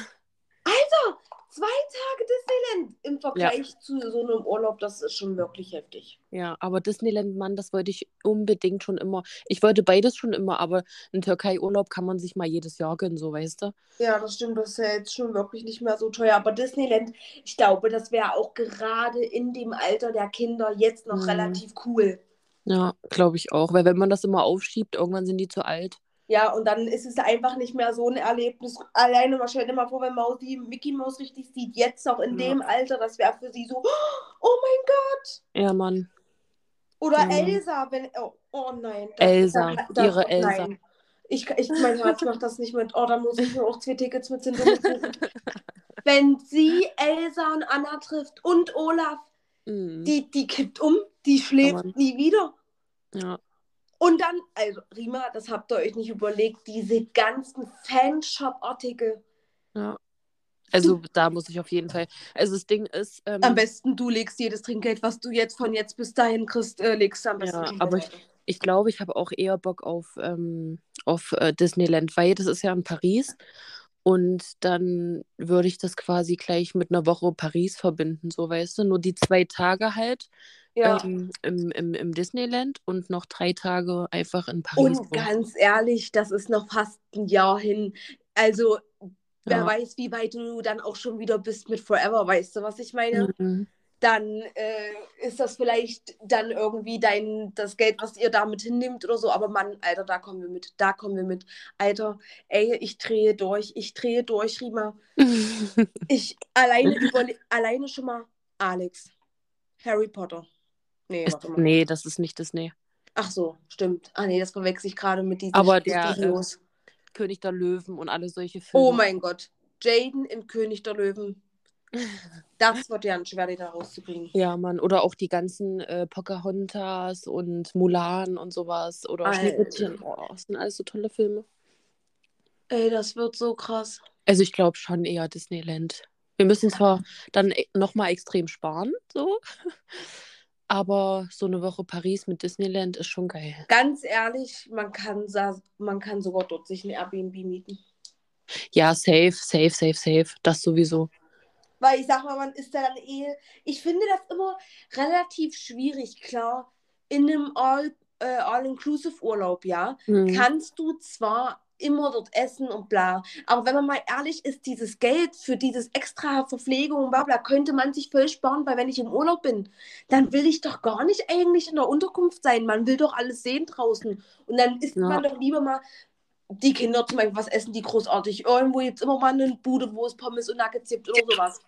Zwei Tage Disneyland im Vergleich zu so einem Urlaub, das ist schon wirklich heftig. Ja, aber Disneyland, Mann, das wollte ich unbedingt schon immer. Ich wollte beides schon immer, aber einen Türkei-Urlaub kann man sich mal jedes Jahr gönnen, so weißt du? Ja, das stimmt, das ist ja jetzt schon wirklich nicht mehr so teuer. Aber Disneyland, ich glaube, das wäre auch gerade in dem Alter der Kinder jetzt noch Mhm. relativ cool. Ja, glaube ich auch. Weil wenn man das immer aufschiebt, irgendwann sind die zu alt. Ja, und dann ist es einfach nicht mehr so ein Erlebnis. Alleine mal stell dir mal vor, wenn Maus die Mickey Maus richtig sieht, jetzt noch in Ja. dem Alter, das wäre für sie so, oh mein Gott. Ja, Mann. Oder Ja. Elsa, wenn, oh, oh nein. Elsa, das- ihre Elsa. Nein. Ich, ich, mein Herz macht das nicht mit. Oh, da muss ich mir auch zwei Tickets mit. (laughs) Wenn sie Elsa und Anna trifft und Olaf, Mhm. die, die kippt um, die schläft Mann. nie wieder. Ja. Und dann, also Rima, das habt ihr euch nicht überlegt, diese ganzen Fanshop-Artikel. ja. Also da muss ich auf jeden Fall. Also das Ding ist. Ähm, Am besten du legst jedes Trinkgeld, was du jetzt von jetzt bis dahin kriegst, äh, legst du am besten. Ja, aber beiseite. Ich glaube, ich habe auch eher Bock auf, ähm, auf äh, Disneyland, weil das ist ja in Paris. Und dann würde ich das quasi gleich mit einer Woche Paris verbinden, so weißt du. Nur die zwei Tage halt ja. ähm, im, im, im Disneyland und noch drei Tage einfach in Paris. Und ganz ehrlich, das ist noch fast ein Jahr hin. Also, wer Ja. weiß, wie weit du dann auch schon wieder bist mit Forever, weißt du, was ich meine? Mhm. Dann äh, ist das vielleicht dann irgendwie dein, das Geld, was ihr damit hinnimmt oder so. Aber Mann, Alter, da kommen wir mit, da kommen wir mit. Alter, ey, ich drehe durch, ich drehe durch, Rima. (laughs) Ich alleine überle alleine schon mal Alex. Harry Potter. Nee, Ist, nee, das ist nicht Disney. Ach so, stimmt. Ah nee, das verwechsel ich gerade mit diesen Aber der, Studios. König der Löwen und alle solche Filme. Oh mein Gott. Jaden in König der Löwen. (laughs) Das wird ja ein schwer, die da rauszukriegen. Ja, Mann. Oder auch die ganzen äh, Pocahontas und Mulan und sowas. Oder. Schneewittchen. Oh, das sind alles so tolle Filme. Ey, das wird so krass. Also ich glaube schon eher Disneyland. Wir müssen zwar dann nochmal extrem sparen, so. (laughs) Aber so eine Woche Paris mit Disneyland ist schon geil. Ganz ehrlich, man kann, man kann sogar dort sich ein Airbnb mieten. Ja, safe, safe, safe, safe. Das sowieso. Weil ich sag mal, man ist da dann eh. Ich finde das immer relativ schwierig, klar. In einem All, äh, All-Inclusive-Urlaub, ja, Mhm. kannst du zwar immer dort essen und bla. Aber wenn man mal ehrlich ist, dieses Geld für dieses extra Verpflegung und bla bla, könnte man sich voll sparen, weil wenn ich im Urlaub bin, dann will ich doch gar nicht eigentlich in der Unterkunft sein. Man will doch alles sehen draußen. Und dann isst Ja. man doch lieber mal die Kinder zum Beispiel, was essen die großartig? Irgendwo jetzt immer mal eine Bude, wo es Pommes und Nuggets gibt oder sowas.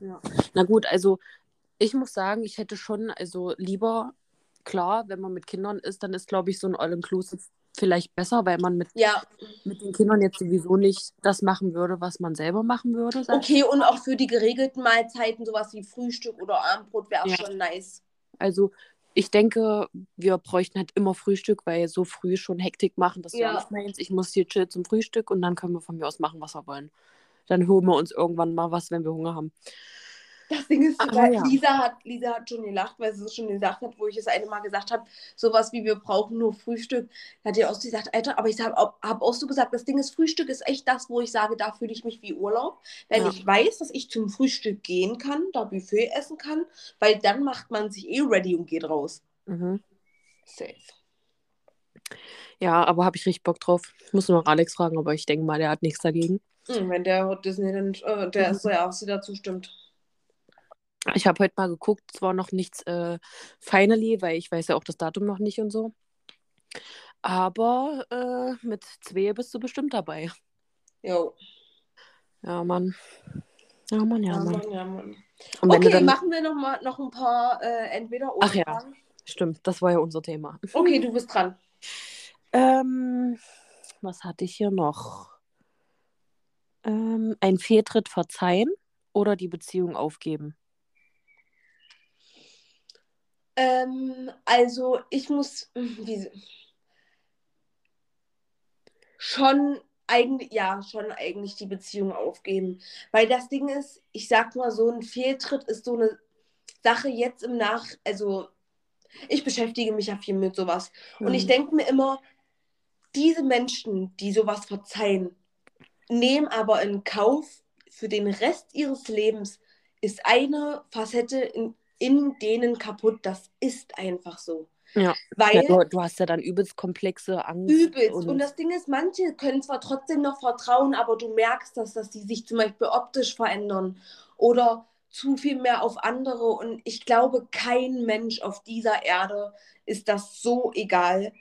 Ja. Na gut, also ich muss sagen, ich hätte schon, also lieber, klar, wenn man mit Kindern ist, dann ist, glaube ich, so ein All-Inclusive vielleicht besser, weil man mit, Ja, mit den Kindern jetzt sowieso nicht das machen würde, was man selber machen würde. okay, und auch für die geregelten Mahlzeiten, sowas wie Frühstück oder Abendbrot wäre auch Ja. schon nice. Also ich denke, wir bräuchten halt immer Frühstück, weil so früh schon Hektik machen, das ist ja Ja. nicht meins. Ich muss hier chill zum Frühstück und dann können wir von mir aus machen, was wir wollen. Dann holen wir uns irgendwann mal was, wenn wir Hunger haben. Das Ding ist, Aber weil ja. Lisa, hat, Lisa hat schon gelacht, weil sie es schon gesagt hat, wo ich es eine Mal gesagt habe, sowas wie wir brauchen nur Frühstück. Da hat die auch so gesagt, Alter, aber ich habe hab auch so gesagt, das Ding ist, Frühstück ist echt das, wo ich sage, da fühle ich mich wie Urlaub. Wenn Ja. ich weiß, dass ich zum Frühstück gehen kann, da Buffet essen kann, weil dann macht man sich eh ready und geht raus. Mhm. Safe. Ja, aber habe ich richtig Bock drauf. Ich muss nur noch Alex fragen, aber ich denke mal, der hat nichts dagegen. Hm, wenn der Disney dann, äh, der Mhm. ist so ja auch so dazu stimmt. Ich habe heute mal geguckt, zwar noch nichts äh, finally, weil ich weiß ja auch das Datum noch nicht und so. Aber äh, mit zwei bist du bestimmt dabei. Jo. Ja, Mann. Ja, Mann, ja, Ja, Mann. Mann, ja, Mann. Wenn du Okay, dann... machen wir noch mal noch ein paar äh, entweder oder. Ach ja. Fragen. Stimmt, das war ja unser Thema. Okay, du bist dran. Ähm, was hatte ich hier noch? Ähm, ein Fehltritt verzeihen oder die Beziehung aufgeben? Ähm, also ich muss wie, schon eigentlich, ja, schon eigentlich die Beziehung aufgeben. Weil das Ding ist, ich sag mal, so ein Fehltritt ist so eine Sache jetzt im Nach, also ich beschäftige mich ja viel mit sowas. Und ich Mhm. denke mir immer, diese Menschen, die sowas verzeihen, nehmen aber in Kauf, für den Rest ihres Lebens ist eine Facette in, in denen kaputt. Das ist einfach so. Ja. Weil Ja, du, du hast ja dann übelst komplexe Angst. übelst. Und, Und das Ding ist, manche können zwar trotzdem noch vertrauen, aber du merkst das, dass die sich zum Beispiel optisch verändern oder zu viel mehr auf andere. Und ich glaube, kein Mensch auf dieser Erde ist das so egal,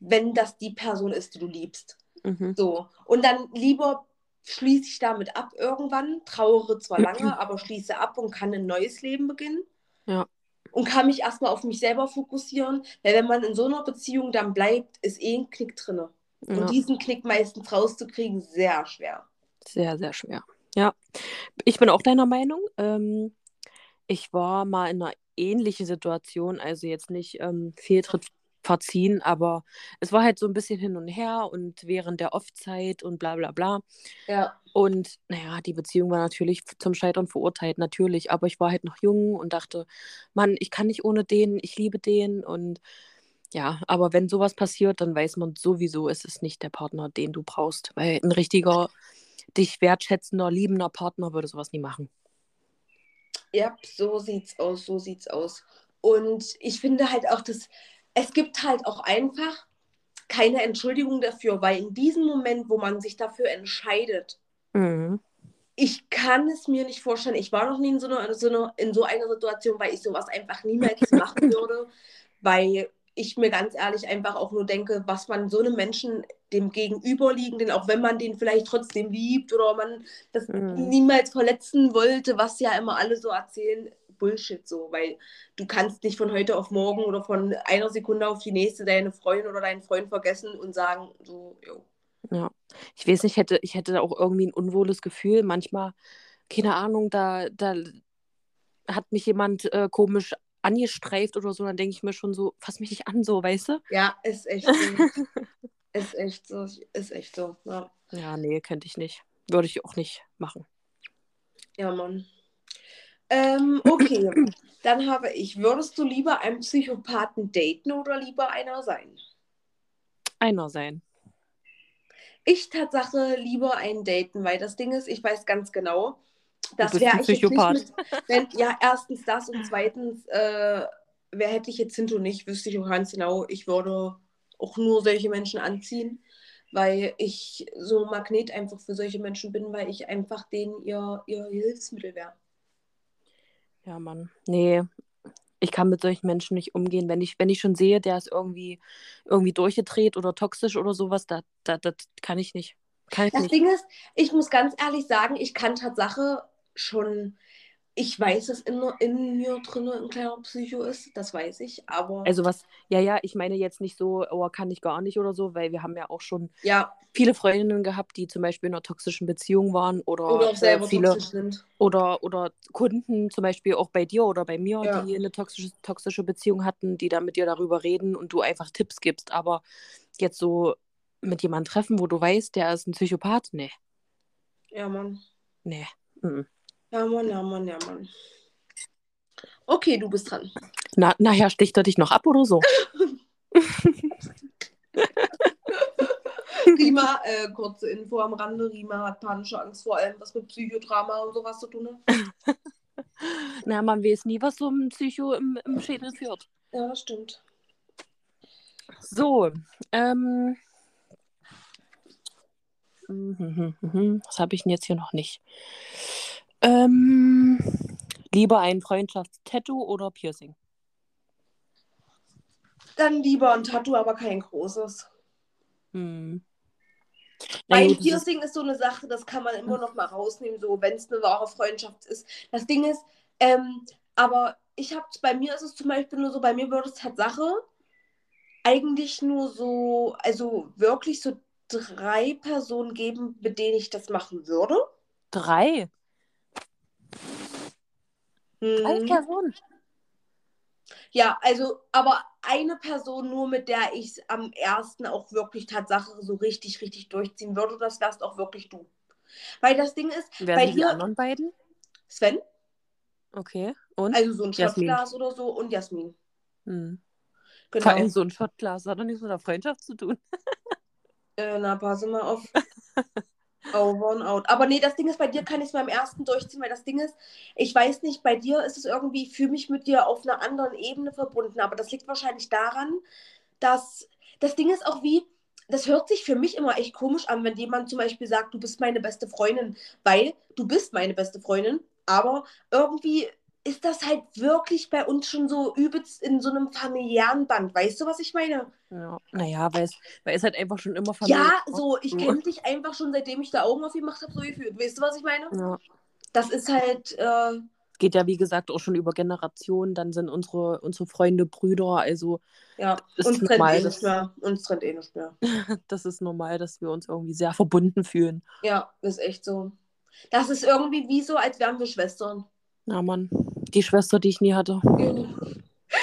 wenn das die Person ist, die du liebst. mhm. So. Und dann lieber schließe ich damit ab irgendwann, trauere zwar (clears throat) lange, aber schließe ab und kann ein neues Leben beginnen. Ja. Und kann mich erstmal auf mich selber fokussieren, weil wenn man in so einer Beziehung dann bleibt, ist eh ein Knick drin. ja. Und diesen Knick meistens rauszukriegen, sehr schwer. Sehr, sehr schwer. Ja, ich bin auch deiner Meinung. Ähm, ich war mal in einer ähnlichen Situation, also jetzt nicht ähm, Fehltritt verziehen, aber es war halt so ein bisschen hin und her und während der Off-Zeit und bla bla bla. Ja. Und naja, die Beziehung war natürlich zum Scheitern verurteilt, natürlich, aber ich war halt noch jung und dachte, Mann, ich kann nicht ohne den, ich liebe den und ja, aber wenn sowas passiert, dann weiß man sowieso, es ist nicht der Partner, den du brauchst, weil ein richtiger, dich wertschätzender, liebender Partner würde sowas nie machen. Ja, so sieht's aus, so sieht's aus. Und ich finde halt auch, dass es gibt halt auch einfach keine Entschuldigung dafür, weil in diesem Moment, wo man sich dafür entscheidet, Mhm. ich kann es mir nicht vorstellen. Ich war noch nie in so einer, so einer, in so einer Situation, weil ich sowas einfach niemals machen (laughs) würde, weil ich mir ganz ehrlich einfach auch nur denke, was man so einem Menschen dem Gegenüberliegenden, auch wenn man den vielleicht trotzdem liebt oder man das Mhm. niemals verletzen wollte, was ja immer alle so erzählen, Bullshit so, weil du kannst nicht von heute auf morgen oder von einer Sekunde auf die nächste deine Freundin oder deinen Freund vergessen und sagen, so, jo. Ja. Ich weiß nicht, hätte, ich hätte auch irgendwie ein unwohles Gefühl. Manchmal, keine Ahnung, da, da hat mich jemand äh, komisch angestreift oder so, dann denke ich mir schon so, fass mich nicht an, so, weißt du? Ja, ist echt so. (laughs) ist echt so, ist echt so, ja. Ja, nee, könnte ich nicht. Würde ich auch nicht machen. Ja, Mann. Ähm, okay, dann habe ich, würdest du lieber einen Psychopathen daten oder lieber einer sein? Einer sein. Ich Tatsache lieber einen daten, weil das Ding ist, ich weiß ganz genau, das bist wäre ein ich jetzt nicht mit, wenn, ja, erstens das und zweitens, äh, wer hätte ich jetzt Hinto nicht, wüsste ich auch ganz genau, ich würde auch nur solche Menschen anziehen, weil ich so ein Magnet einfach für solche Menschen bin, weil ich einfach denen ihr, ihr Hilfsmittel wäre. Ja, Mann. Nee, ich kann mit solchen Menschen nicht umgehen. Wenn ich, wenn ich schon sehe, der ist irgendwie, irgendwie durchgedreht oder toxisch oder sowas, das da, da kann ich nicht. Kann ich das nicht. Ding ist, ich muss ganz ehrlich sagen, ich kann Tatsache schon ich weiß, dass in, in mir drin ein kleiner Psycho ist, das weiß ich, aber. Also was, ja, ja, ich meine jetzt nicht so, oh, kann ich gar nicht oder so, weil wir haben ja auch schon ja. viele Freundinnen gehabt, die zum Beispiel in einer toxischen Beziehung waren oder, oder auch selber äh, viele, toxisch sind. Oder, oder Kunden, zum Beispiel auch bei dir oder bei mir, Ja. die eine toxische, toxische Beziehung hatten, die dann mit dir darüber reden und du einfach Tipps gibst. Aber jetzt so mit jemandem treffen, wo du weißt, der ist ein Psychopath, nee, Ja, Mann. nee. mhm. Ja, Mann, ja, Mann, ja, Mann. Okay, du bist dran. Na, nachher sticht er dich noch ab oder so? (laughs) Rima, äh, kurze Info am Rande. Rima hat panische Angst vor allem, was mit Psychodrama und sowas zu tun hat. (laughs) Na, man weiß nie, was so ein Psycho im, im Schädel führt. Ja, das stimmt. So, ähm. mhm, mhm, Was habe ich denn jetzt hier noch nicht? Ähm, lieber ein Freundschaftstattoo oder Piercing? Dann lieber ein Tattoo, aber kein großes. Hm. Ist, Piercing ist so eine Sache, das kann man immer noch mal rausnehmen, so wenn es eine wahre Freundschaft ist. Das Ding ist, ähm, aber ich habe bei mir ist es zum Beispiel nur so, bei mir würde es Tatsache eigentlich nur so, also wirklich so drei Personen geben, mit denen ich das machen würde. drei. Drei Mhm. Personen. Ja, also, aber eine Person nur, mit der ich es am ersten auch wirklich Tatsache so richtig, richtig durchziehen würde, das wärst auch wirklich du. Weil das Ding ist, Wer bei sind die dir, anderen beiden? Sven, Okay. Und? also so ein Jasmin. Shotglas oder so und Jasmin. Hm. Genau. Vor allem so ein Shotglas hat doch nichts mit der Freundschaft zu tun. Äh, na, passe mal auf. (laughs) Over and out. Aber nee, das Ding ist, bei dir kann ich es beim ersten durchziehen, weil das Ding ist, ich weiß nicht, bei dir ist es irgendwie, fühle mich mit dir auf einer anderen Ebene verbunden, aber das liegt wahrscheinlich daran, dass das Ding ist auch wie, das hört sich für mich immer echt komisch an, wenn jemand zum Beispiel sagt, du bist meine beste Freundin, weil du bist meine beste Freundin, aber irgendwie ist das halt wirklich bei uns schon so übelst in so einem familiären Band. Weißt du, was ich meine? Ja. Naja, weil es, weil es halt einfach schon immer Familie Ja, so, ich So. kenne dich einfach schon, seitdem ich da Augen auf gemacht habe, so gefühlt. Weißt du, was ich meine? Ja. Das ist halt, äh, Geht ja, wie gesagt, auch schon über Generationen. Dann sind unsere, unsere Freunde Brüder. Also, ja, uns trennt normal, eh nicht mehr. Uns trennt eh nicht mehr. (laughs) das ist normal, dass wir uns irgendwie sehr verbunden fühlen. Ja, ist echt so. Das ist irgendwie wie so, als wären wir Schwestern. Na, Mann. Die Schwester, die ich nie hatte.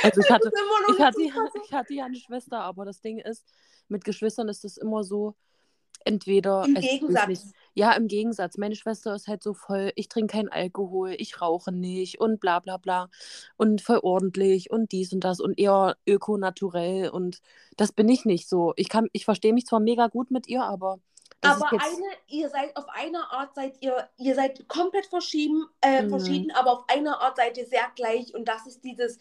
Also, ich hatte, ich hatte, ich hatte ja eine Schwester, aber das Ding ist, mit Geschwistern ist es immer so, entweder. Im Gegensatz. nicht, Ja, im Gegensatz. Meine Schwester ist halt so voll, ich trinke keinen Alkohol, ich rauche nicht und bla bla bla. Und voll ordentlich und dies und das und eher ökonaturell. Und das bin ich nicht so. Ich kann, ich verstehe mich zwar mega gut mit ihr, aber das aber eine, ihr seid auf einer Art seid ihr, ihr seid komplett verschieden, äh, Mhm. verschieden, aber auf einer Art seid ihr sehr gleich und das ist dieses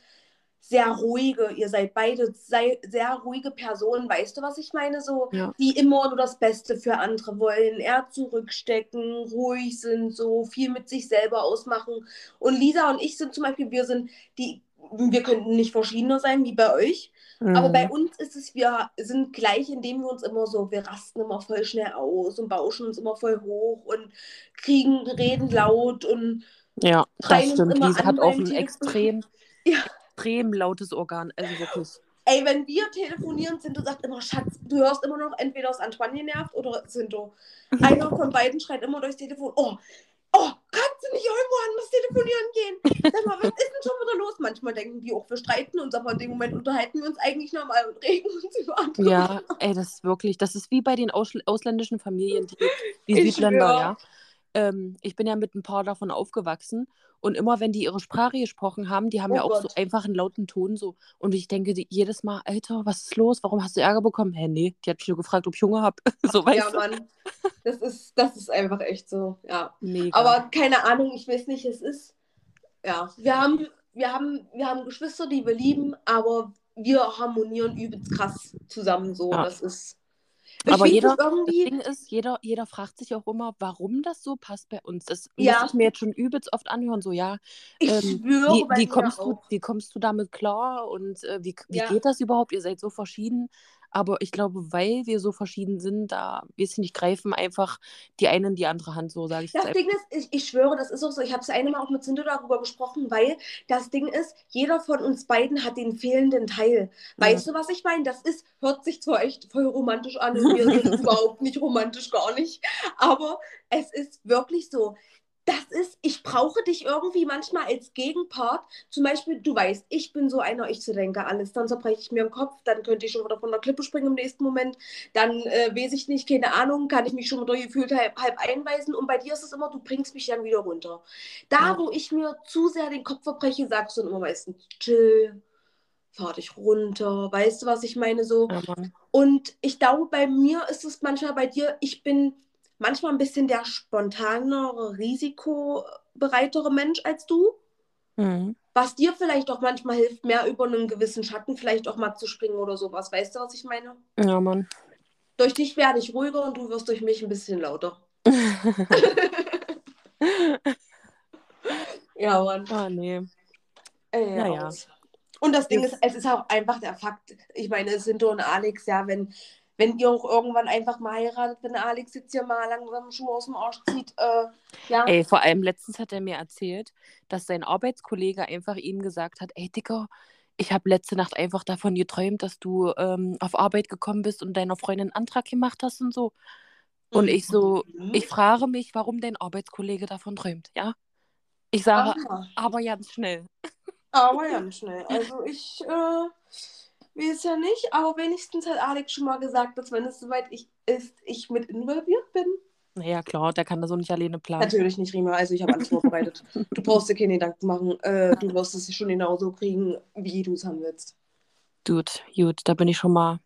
sehr ruhige. Ihr seid beide sei, sehr ruhige Personen, weißt du, was ich meine? So, Ja. die immer nur das Beste für andere wollen, eher zurückstecken, ruhig sind, so viel mit sich selber ausmachen. Und Lisa und ich sind zum Beispiel, wir sind die, wir könnten nicht verschiedener sein wie bei euch. Aber Mhm. bei uns ist es, wir sind gleich, indem wir uns immer so, wir rasten immer voll schnell aus und bauschen uns immer voll hoch und kriegen, reden laut und Ja, das stimmt. immer Lisa an hat auch ein extrem, (laughs) Ja. extrem lautes Organ. Also wirklich. Ey, wenn wir telefonieren, sind du sagt immer, Schatz, du hörst immer noch entweder aus Antoine nervt oder sind du. (laughs) Einer von beiden schreit immer durchs Telefon, oh, oh, kannst du nicht irgendwo anders telefonieren gehen? Sag mal, was ist denn schon wieder los? Manchmal denken die auch, wir streiten uns, aber in dem Moment unterhalten wir uns eigentlich normal und regen uns über andere. Ja, ey, das ist wirklich, das ist wie bei den Ausl ausländischen Familien, die, die Südländer, schwör. ja. Ähm, ich bin ja mit ein paar davon aufgewachsen und immer wenn die ihre Sprache gesprochen haben, die haben Oh ja auch so Gott. einfach einen lauten Ton so. Und ich denke die, jedes Mal, Alter, was ist los? Warum hast du Ärger bekommen? Hä, nee, die hat mich nur gefragt, ob ich Hunger habe. (laughs) so weißt Ja, du. Mann. Das ist, das ist einfach echt so, ja. Mega. Aber keine Ahnung, ich weiß nicht, es ist. Ja, wir haben, wir haben, wir haben Geschwister, die wir lieben, aber wir harmonieren übelst krass zusammen so. Ja. Das ist. Ich Aber jeder, das irgendwie. Ding ist, jeder, jeder fragt sich auch immer, warum das so passt bei uns. Das Ja. muss ich mir jetzt schon übelst oft anhören. So, ja, Ich ähm, schwöre wie, wie, kommst du, auch. wie kommst du damit klar und äh, wie, wie Ja. geht das überhaupt? Ihr seid so verschieden. Aber ich glaube, weil wir so verschieden sind, da, weiß ich nicht, greifen einfach die eine in die andere Hand, so sage ich Das Ding ist, ich, ich schwöre, das ist auch so. Ich habe es eine Mal auch mit Cindy darüber gesprochen, weil das Ding ist, jeder von uns beiden hat den fehlenden Teil. Weißt du, was ich meine? Das ist, hört sich zwar echt voll romantisch an und wir sind überhaupt nicht romantisch, gar nicht. Aber es ist wirklich so. Das ist, ich brauche dich irgendwie manchmal als Gegenpart. Zum Beispiel, du weißt, ich bin so einer, ich zerdenke alles. Dann zerbreche ich mir den Kopf, dann könnte ich schon wieder von der Klippe springen im nächsten Moment. Dann äh, weiß ich nicht, keine Ahnung, kann ich mich schon wieder gefühlt halb, halb einweisen. Und bei dir ist es immer, du bringst mich dann wieder runter. Da, Ja. wo ich mir zu sehr den Kopf verbreche, sagst du dann immer meistens, chill, fahr dich runter. Weißt du, was ich meine? So. Ja. Und ich glaube, bei mir ist es manchmal bei dir, ich bin manchmal ein bisschen der spontanere, risikobereitere Mensch als du. Mhm. Was dir vielleicht auch manchmal hilft, mehr über einen gewissen Schatten vielleicht auch mal zu springen oder sowas. Weißt du, was ich meine? Ja, Mann. Durch dich werde ich ruhiger und du wirst durch mich ein bisschen lauter. (laughs) Ja, Mann. Ah, nee. Äh, Naja. Und das Ding ist, es ist auch einfach der Fakt. Ich meine, Sinto und Alex, ja, wenn, wenn ihr auch irgendwann einfach mal heiratet, wenn Alex jetzt hier mal langsam Schuhe aus dem Arsch zieht, äh, ja. Ey, vor allem letztens hat er mir erzählt, dass sein Arbeitskollege einfach ihm gesagt hat, ey Dicker, ich habe letzte Nacht einfach davon geträumt, dass du ähm, auf Arbeit gekommen bist und deiner Freundin einen Antrag gemacht hast und so. Und ich so, Mhm. ich frage mich, warum dein Arbeitskollege davon träumt, ja? Ich sage, Aha. aber ganz schnell. Aber ganz schnell. Also ich äh, weiß ja nicht, aber wenigstens hat Alex schon mal gesagt, dass wenn es soweit ich, ist, ich mit involviert bin. Naja, klar, der kann das so nicht alleine planen. Natürlich nicht, Rima. Also ich habe alles vorbereitet. (laughs) Du brauchst dir keine Gedanken machen. Äh, du wirst es schon genauso kriegen, wie du es haben willst. Dude, gut, da bin ich schon mal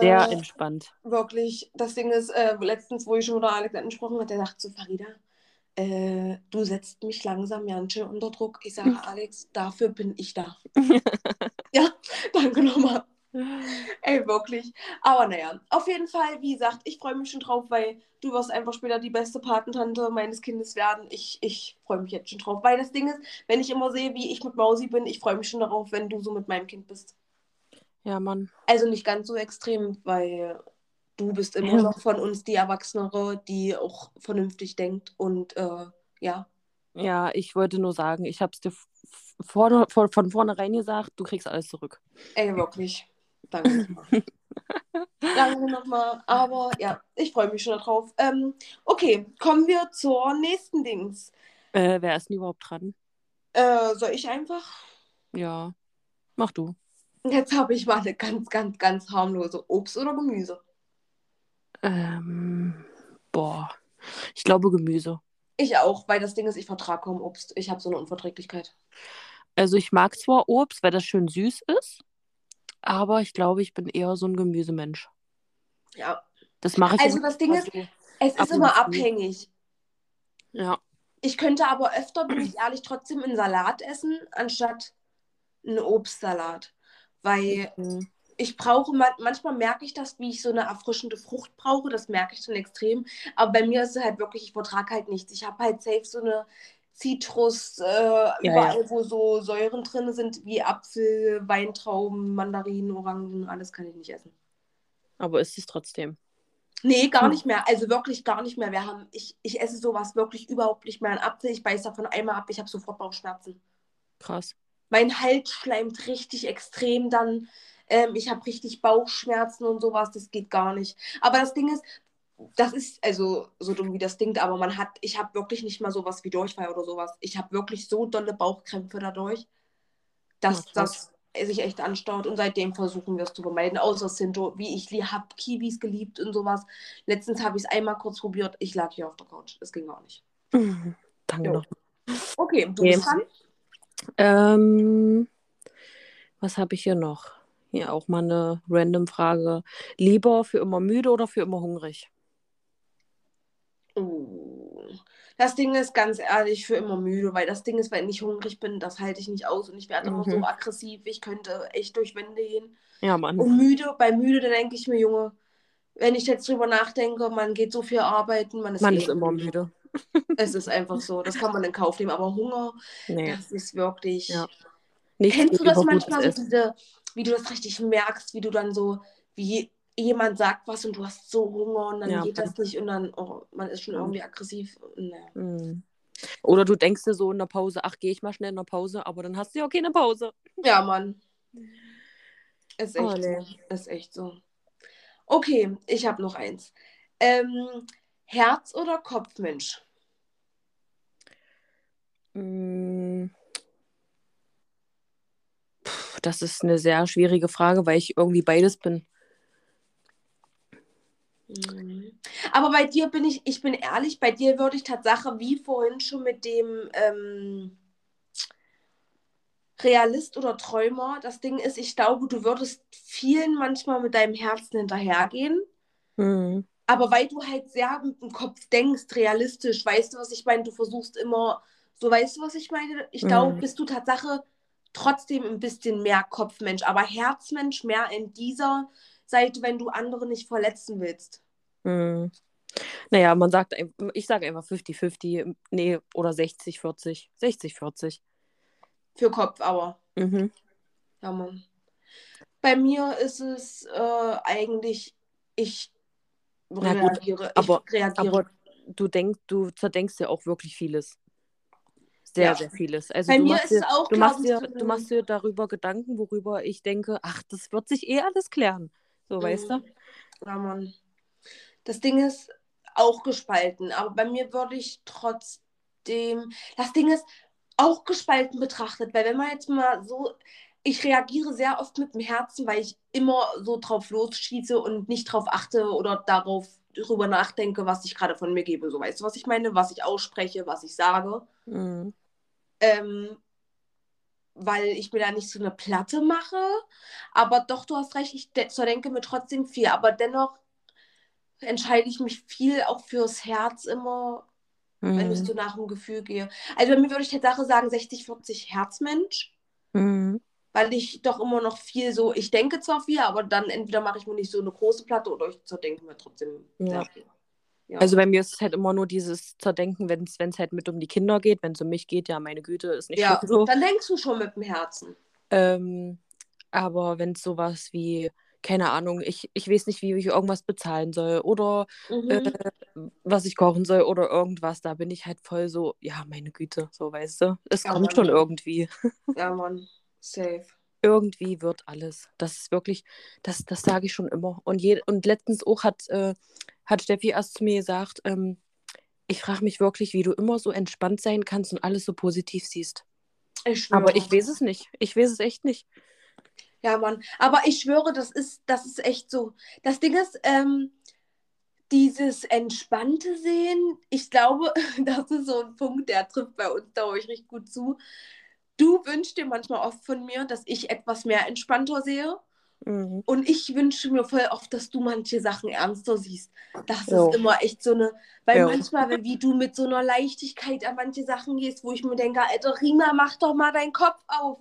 sehr Äh, entspannt. wirklich, das Ding ist, äh, letztens, wo ich schon mit Alex angesprochen habe, der sagt so, Farida, äh, du setzt mich langsam ganz schön unter Druck. Ich sage, (laughs) Alex, dafür bin ich da. (laughs) ja, danke nochmal. Ey, wirklich. Aber naja, auf jeden Fall, wie gesagt, ich freue mich schon drauf, weil du wirst einfach später die beste Patentante meines Kindes werden. Ich, ich freue mich jetzt schon drauf. Weil das Ding ist, wenn ich immer sehe, wie ich mit Mausi bin, ich freue mich schon darauf, wenn du so mit meinem Kind bist. Ja, Mann. Also nicht ganz so extrem, weil du bist immer Ja. noch von uns die Erwachsenere, die auch vernünftig denkt und äh, ja. Ja, ich wollte nur sagen, ich habe es dir vorne, von, von vornherein gesagt, du kriegst alles zurück. Ey, wirklich. Danke nochmal. (laughs) Danke nochmal. Aber ja, ich freue mich schon darauf. Ähm, okay, kommen wir zur nächsten Dings. Äh, wer ist denn überhaupt dran? Äh, soll ich einfach? Ja, mach du. Jetzt habe ich mal eine ganz, ganz, ganz harmlose Obst oder Gemüse. Ähm, boah, ich glaube Gemüse. Ich auch, weil das Ding ist, ich vertrage kaum Obst. Ich habe so eine Unverträglichkeit. Also ich mag zwar Obst, weil das schön süß ist, aber ich glaube, ich bin eher so ein Gemüsemensch. Ja. Das mache ich Also das Ding ist, es ist immer abhängig. Ja, Ich könnte aber öfter, bin ich ehrlich, trotzdem einen Salat essen, anstatt einen Obstsalat. Weil mhm. ich brauche, man, manchmal merke ich das, wie ich so eine erfrischende Frucht brauche. Das merke ich dann extrem. Aber bei mir ist es halt wirklich, ich vertrage halt nichts. Ich habe halt safe so eine Zitrus, äh, überall, wo so Säuren drin sind, wie Apfel, Weintrauben, Mandarinen, Orangen, alles kann ich nicht essen. aber ist es trotzdem. Nee, gar Hm. nicht mehr. Also wirklich gar nicht mehr. Wir haben, ich, ich esse sowas wirklich überhaupt nicht mehr. Ein Apfel, ich beiße davon einmal ab, ich habe sofort Bauchschmerzen. Krass. Mein Hals schleimt richtig extrem dann. Ähm, ich habe richtig Bauchschmerzen und sowas. Das geht gar nicht. Aber das Ding ist, das ist, also so dumm wie das klingt, aber man hat, ich habe wirklich nicht mal sowas wie Durchfall oder sowas. Ich habe wirklich so dolle Bauchkrämpfe dadurch, dass Ja, krass. das sich echt anstaut. Und seitdem versuchen wir es zu vermeiden. Außer es sind so, wie ich habe Kiwis geliebt und sowas. Letztens habe ich es einmal kurz probiert. Ich lag hier auf der Couch. Das ging gar nicht. Mhm. (laughs) Danke Jo. noch. Okay, du Okay. bist dran. Ähm, was habe ich hier noch? Hier auch mal eine random Frage. Lieber für immer müde oder für immer hungrig? Oh. Das Ding ist ganz ehrlich für immer müde, weil das Ding ist, wenn ich hungrig bin, das halte ich nicht aus und ich werde immer Mhm. so aggressiv, ich könnte echt durch Wände gehen. Ja, Mann. Und müde, bei müde, da denke ich mir, Junge, wenn ich jetzt drüber nachdenke, man geht so viel arbeiten, man ist, Man eh ist immer müde. Es ist einfach so, das kann man in Kauf nehmen. Aber Hunger, Nee. das ist wirklich. Ja. Kennst du das manchmal so, diese, wie du das richtig merkst, wie du dann so, wie jemand sagt was und du hast so Hunger und dann Ja, geht voll. das nicht und dann, oh, man ist schon Ja. irgendwie aggressiv. Naja. Mhm. Oder du denkst dir so in der Pause, ach, gehe ich mal schnell in der Pause, aber dann hast du ja auch keine Pause. Ja, Mann. Ist echt Oh, nee. so. Ist echt so. Okay, ich habe noch eins. Ähm, Herz- oder Kopfmensch? Mm. Das ist eine sehr schwierige Frage, weil ich irgendwie beides bin. Mhm. Aber bei dir bin ich, ich bin ehrlich, bei dir würde ich Tatsache, wie vorhin schon mit dem ähm, Realist oder Träumer, das Ding ist, ich glaube, du würdest vielen manchmal mit deinem Herzen hinterhergehen, Mhm. aber weil du halt sehr mit dem Kopf denkst, realistisch, weißt du, was ich meine? Du versuchst immer, so weißt du, was ich meine? Ich glaube, Mhm. bist du Tatsache trotzdem ein bisschen mehr Kopfmensch, aber Herzmensch mehr in dieser Seite, wenn du andere nicht verletzen willst. Mhm. Naja, man sagt, ich sage einfach 50-50, nee, oder 60-40. 60-40. Für Kopf aber. Mhm. Ja, Mann. Bei mir ist es äh, eigentlich, ich Na gut, reagiere. aber- ich reagiere. Aber du denkst, du zerdenkst ja auch wirklich vieles. Sehr, Ja. sehr vieles. Also Bei du mir machst ist es dir, auch, du machst dir, du machst dir darüber Gedanken, worüber ich denke, ach, das wird sich eh alles klären. So, weißt du? Mhm. Ja, Mann. Das Ding ist auch gespalten, aber bei mir würde ich trotzdem. Das Ding ist auch gespalten betrachtet, weil wenn man jetzt mal so. Ich reagiere sehr oft mit dem Herzen, weil ich immer so drauf losschieße und nicht drauf achte oder darauf drüber nachdenke, was ich gerade von mir gebe. So weißt du, was ich meine? Was ich ausspreche, was ich sage. Mhm. ähm, weil ich mir da nicht so eine Platte mache. Aber doch, du hast recht, ich de zerdenke mir trotzdem viel. Aber dennoch entscheide ich mich viel auch fürs Herz immer, wenn ich Mhm. so nach dem Gefühl gehe. Also bei mir würde ich Tatsache sagen 60-40 Herzmensch, Mhm. weil ich doch immer noch viel so, ich denke zwar viel, aber dann entweder mache ich mir nicht so eine große Platte oder ich zerdenke mir trotzdem Ja. sehr viel. Ja. Also bei mir ist es halt immer nur dieses Zerdenken, wenn es halt mit um die Kinder geht. Wenn es um mich geht, ja, meine Güte, ist nicht ja, so. dann denkst du schon mit dem Herzen. Ähm, aber wenn es sowas wie, keine Ahnung, ich, ich weiß nicht, wie ich irgendwas bezahlen soll oder Mhm. äh, was ich kochen soll oder irgendwas, da bin ich halt voll so, ja, meine Güte, so weißt du. Es Ja, kommt Mann. schon irgendwie. (laughs) ja, Mann, safe. Irgendwie wird alles. Das ist wirklich, das, das sage ich schon immer. Und, je, und letztens auch hat, äh, hat Steffi erst zu mir gesagt, ähm, ich frage mich wirklich, wie du immer so entspannt sein kannst und alles so positiv siehst. Ich schwöre. Aber ich weiß es nicht. Ich weiß es echt nicht. Ja, Mann. Aber ich schwöre, das ist, das ist echt so. Das Ding ist, ähm, dieses entspannte Sehen, ich glaube, (laughs) das ist so ein Punkt, der trifft bei uns, glaube ich, richtig gut zu. Du wünschst dir manchmal oft von mir, dass ich etwas mehr entspannter sehe. Mhm. Und ich wünsche mir voll oft, dass du manche Sachen ernster siehst. Das Jo. ist immer echt so eine, weil Jo. manchmal, wenn wie du mit so einer Leichtigkeit an manche Sachen gehst, wo ich mir denke, Alter, Rima, mach doch mal deinen Kopf auf.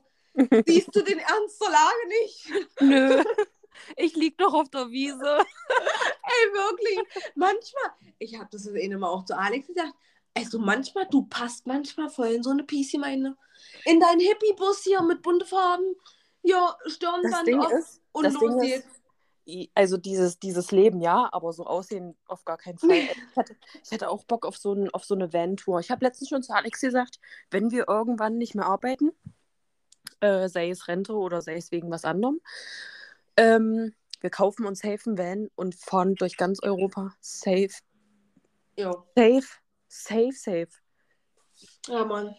Siehst du den Ernst der Lage nicht? Nö. (laughs) Ich lieg doch auf der Wiese. (laughs) Ey, wirklich. Manchmal, ich habe das eben immer auch zu Alex gesagt, also manchmal, du passt manchmal voll in so eine Piece meine. In deinen Hippie-Bus hier mit bunte Farben. Ja, Stirnband Ding auf ist, und das los geht's. also dieses, dieses Leben, ja, aber so aussehen auf gar keinen Fall. (laughs) Ich hätte, ich hätte auch Bock auf so, ein, auf so eine Van-Tour. Ich habe letztens schon zu Alex gesagt, wenn wir irgendwann nicht mehr arbeiten, äh, sei es Rente oder sei es wegen was anderem, ähm, wir kaufen uns safe einen Van und fahren durch ganz Europa. Safe. Ja. Safe. Safe, safe. ja, Mann.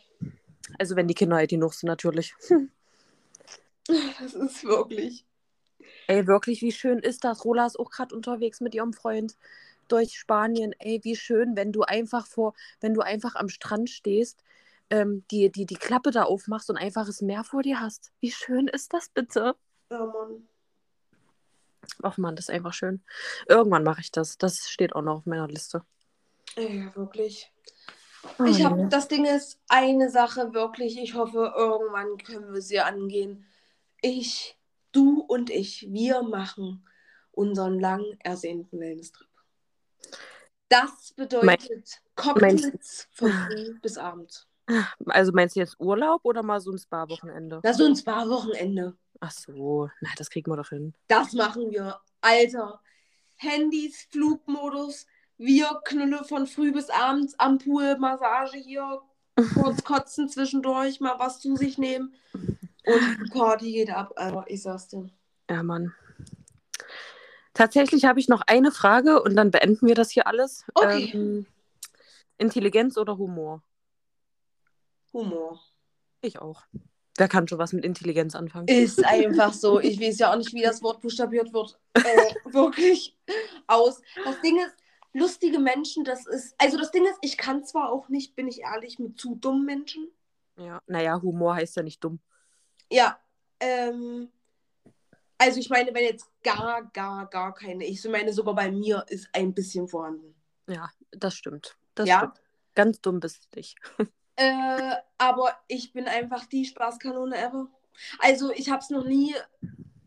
Also wenn die Kinder alt genug sind, natürlich. (laughs) (laughs) Das ist wirklich. Ey, wirklich, wie schön ist das? Rola ist auch gerade unterwegs mit ihrem Freund durch Spanien. Ey, wie schön, wenn du einfach vor, wenn du einfach am Strand stehst, ähm, die, die, die Klappe da aufmachst und einfaches Meer vor dir hast. Wie schön ist das bitte? Ja, Mann. Ach man, das ist einfach schön. Irgendwann mache ich das. Das steht auch noch auf meiner Liste. Ja, wirklich. Oh, Ich habe, das Ding ist, eine Sache wirklich, ich hoffe, irgendwann können wir sie angehen. Ich, du und ich, wir machen unseren lang ersehnten Wellness-Trip. Das bedeutet Cocktails von früh bis abends. Also meinst du jetzt Urlaub oder mal so ein Spa-Wochenende? Na, so ein Spa-Wochenende. Ach so, na, das kriegen wir doch hin. Das machen wir. Alter, Handys, Flugmodus, wir Knülle von früh bis abends am Pool, Massage hier, kurz kotzen zwischendurch, mal was zu sich nehmen. Und die Party geht ab, Alter, ich sag's dir. Ja, Mann. Tatsächlich habe ich noch eine Frage und dann beenden wir das hier alles. Okay. Ähm, Intelligenz oder Humor? Humor. Ich auch. Wer kann schon was mit Intelligenz anfangen? Ist einfach so. Ich weiß ja auch nicht, wie das Wort buchstabiert wird. Äh, (laughs) wirklich aus. Das Ding ist, lustige Menschen, das ist. Also das Ding ist, ich kann zwar auch nicht, bin ich ehrlich, mit zu dummen Menschen. Ja, naja, Humor heißt ja nicht dumm. Ja. Ähm, also ich meine, wenn jetzt gar, gar, gar keine, ich meine, sogar bei mir ist ein bisschen vorhanden. Ja, das stimmt. Das Ja. stimmt. Ganz dumm bist du nicht. (laughs) Äh, aber ich bin einfach die Spaßkanone ever. Also ich habe es noch nie,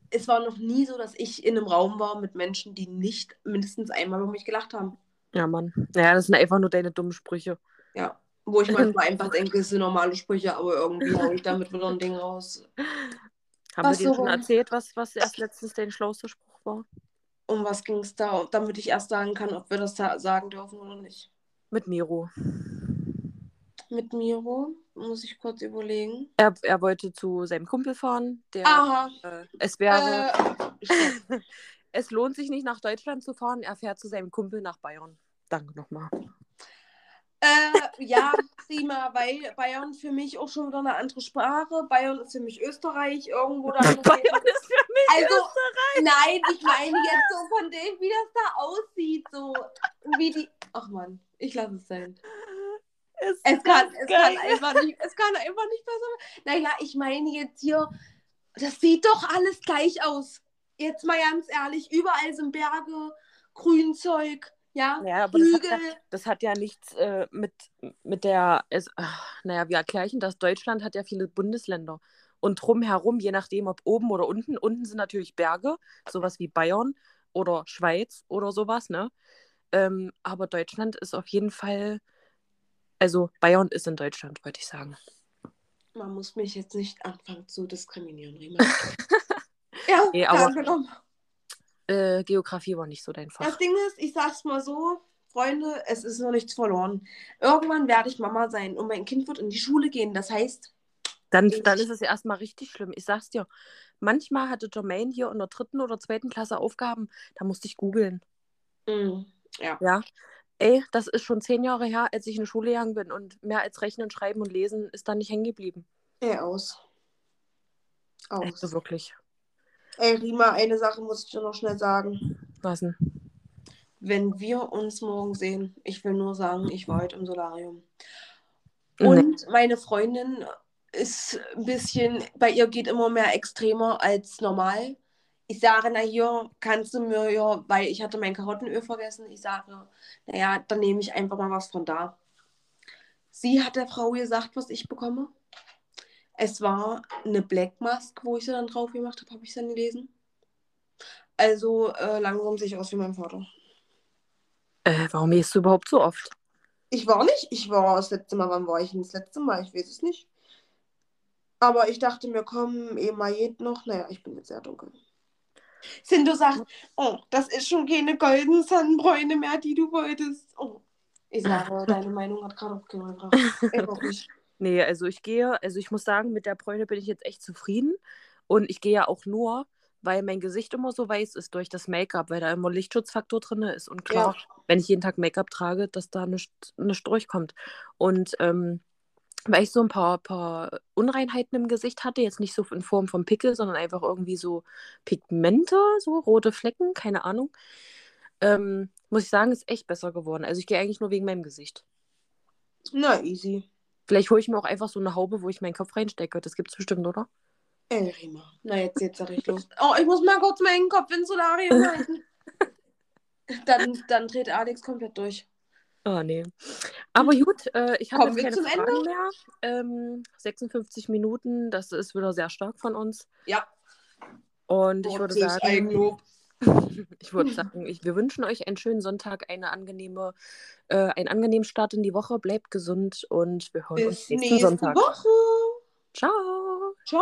es war noch nie so, dass ich in einem Raum war mit Menschen, die nicht mindestens einmal über mich gelacht haben. Ja, Mann. Naja, das sind einfach nur deine dummen Sprüche. Ja. Wo ich manchmal (laughs) einfach denke, es sind normale Sprüche, aber irgendwie hau ich damit wieder ein Ding raus. (laughs) Haben Was wir dir so? schon erzählt, was, was erst letztens dein schlauster Spruch war? Um was ging es da? Damit ich erst sagen kann, ob wir das da sagen dürfen oder nicht. Mit Miro. Mit Miro muss ich kurz überlegen. Er, er wollte zu seinem Kumpel fahren. Der, Aha. äh, es wäre, Äh, (laughs) es lohnt sich nicht nach Deutschland zu fahren. Er fährt zu seinem Kumpel nach Bayern. Danke nochmal. Äh, ja, prima, weil Bayern für mich auch schon wieder eine andere Sprache. Bayern ist für mich Österreich, irgendwo da. (laughs) Bayern ist für mich Also, nein, ich meine jetzt so von dem, wie das da aussieht, so wie die. Ach man, ich lasse es sein. Es, Es kann, ist es geil. kann einfach nicht, es kann einfach nicht besser. Naja, ich meine jetzt hier, das sieht doch alles gleich aus. Jetzt mal ganz ehrlich, überall sind Berge, Grünzeug, ja, Ja, aber das hat Hügel. ja, das hat ja nichts äh, mit, mit der. Es, ach, naja, wir erklären das. Deutschland hat ja viele Bundesländer. Und drumherum, je nachdem, ob oben oder unten, unten sind natürlich Berge, sowas wie Bayern oder Schweiz oder sowas, ne? Ähm, aber Deutschland ist auf jeden Fall. Also Bayern ist in Deutschland, wollte ich sagen. Man muss mich jetzt nicht anfangen zu diskriminieren, Rima. (laughs) ja, Nee, aber-. Äh, Geografie war nicht so dein Fach. Das Ding ist, ich sag's mal so, Freunde, es ist noch nichts verloren. Irgendwann werde ich Mama sein und mein Kind wird in die Schule gehen. Das heißt, Dann, dann ist es ja erstmal richtig schlimm. Ich sag's dir, manchmal hatte Jermaine hier in der dritten oder zweiten Klasse Aufgaben, da musste ich googeln. mh, ja. Ja. Ey, das ist schon zehn Jahre her, als ich in die Schule gegangen bin und mehr als Rechnen, Schreiben und Lesen ist da nicht hängen geblieben. Ey, aus. Aus. Also wirklich. Ey, Rima, eine Sache muss ich dir noch schnell sagen. Was denn? Wenn wir uns morgen sehen, ich will nur sagen, ich war heute im Solarium. Nee. Und meine Freundin ist ein bisschen, bei ihr geht immer mehr extremer als normal. Ich sage, na hier kannst du mir ja, weil ich hatte mein Karottenöl vergessen, ich sage, naja, dann nehme ich einfach mal was von da. Sie hat der Frau gesagt, was ich bekomme. Es war eine Black Mask, wo ich sie dann drauf gemacht habe, habe ich dann gelesen. Also äh, langsam sehe ich aus wie mein Vater. Äh, warum gehst du überhaupt so oft? Ich war nicht. Ich war das letzte Mal. Wann war ich denn das letzte Mal? Ich weiß es nicht. Aber ich dachte mir, komm, eh mal geht noch. Naja, ich bin jetzt sehr dunkel. Sindo sagt, oh, das ist schon keine goldenen Sonnenbräune mehr, die du wolltest. Oh. Ich sage, (laughs) deine Meinung hat gerade auch keinen gebracht. Ey, wirklich. Nee, also ich gehe, also ich muss sagen, mit der Bräune bin ich jetzt echt zufrieden. Und ich gehe ja auch nur, weil mein Gesicht immer so weiß ist durch das Make-up, weil da immer Lichtschutzfaktor drin ist. Und klar, wenn ich jeden Tag Make-up trage, dass da nichts nicht durchkommt. Und ähm, weil ich so ein paar, paar Unreinheiten im Gesicht hatte, jetzt nicht so in Form von Pickel, sondern einfach irgendwie so Pigmente, so rote Flecken, keine Ahnung. Ähm, muss ich sagen, ist echt besser geworden. Also ich gehe eigentlich nur wegen meinem Gesicht. Na, easy. Vielleicht hole ich mir auch einfach so eine Haube, wo ich meinen Kopf reinstecke. Das gibt's bestimmt, oder? Ey, Rima. Na, jetzt geht's ja richtig los. Oh, ich muss mal kurz meinen Kopf ins Solarium halten. (laughs) dann, dann dreht Alex komplett durch. Ah, nee. Aber gut, äh, ich habe jetzt keine zum Fragen Ende? mehr. Ähm, 56 Minuten, das ist wieder sehr stark von uns. Ja. Und ich Oh, würde sagen, Eigenlob. (laughs) Ich würde sagen, ich, wir wünschen euch einen schönen Sonntag, eine angenehme, äh, einen angenehmen Start in die Woche. Bleibt gesund und wir hören Bis uns nächsten nächste Sonntag. Woche. Ciao. Ciao.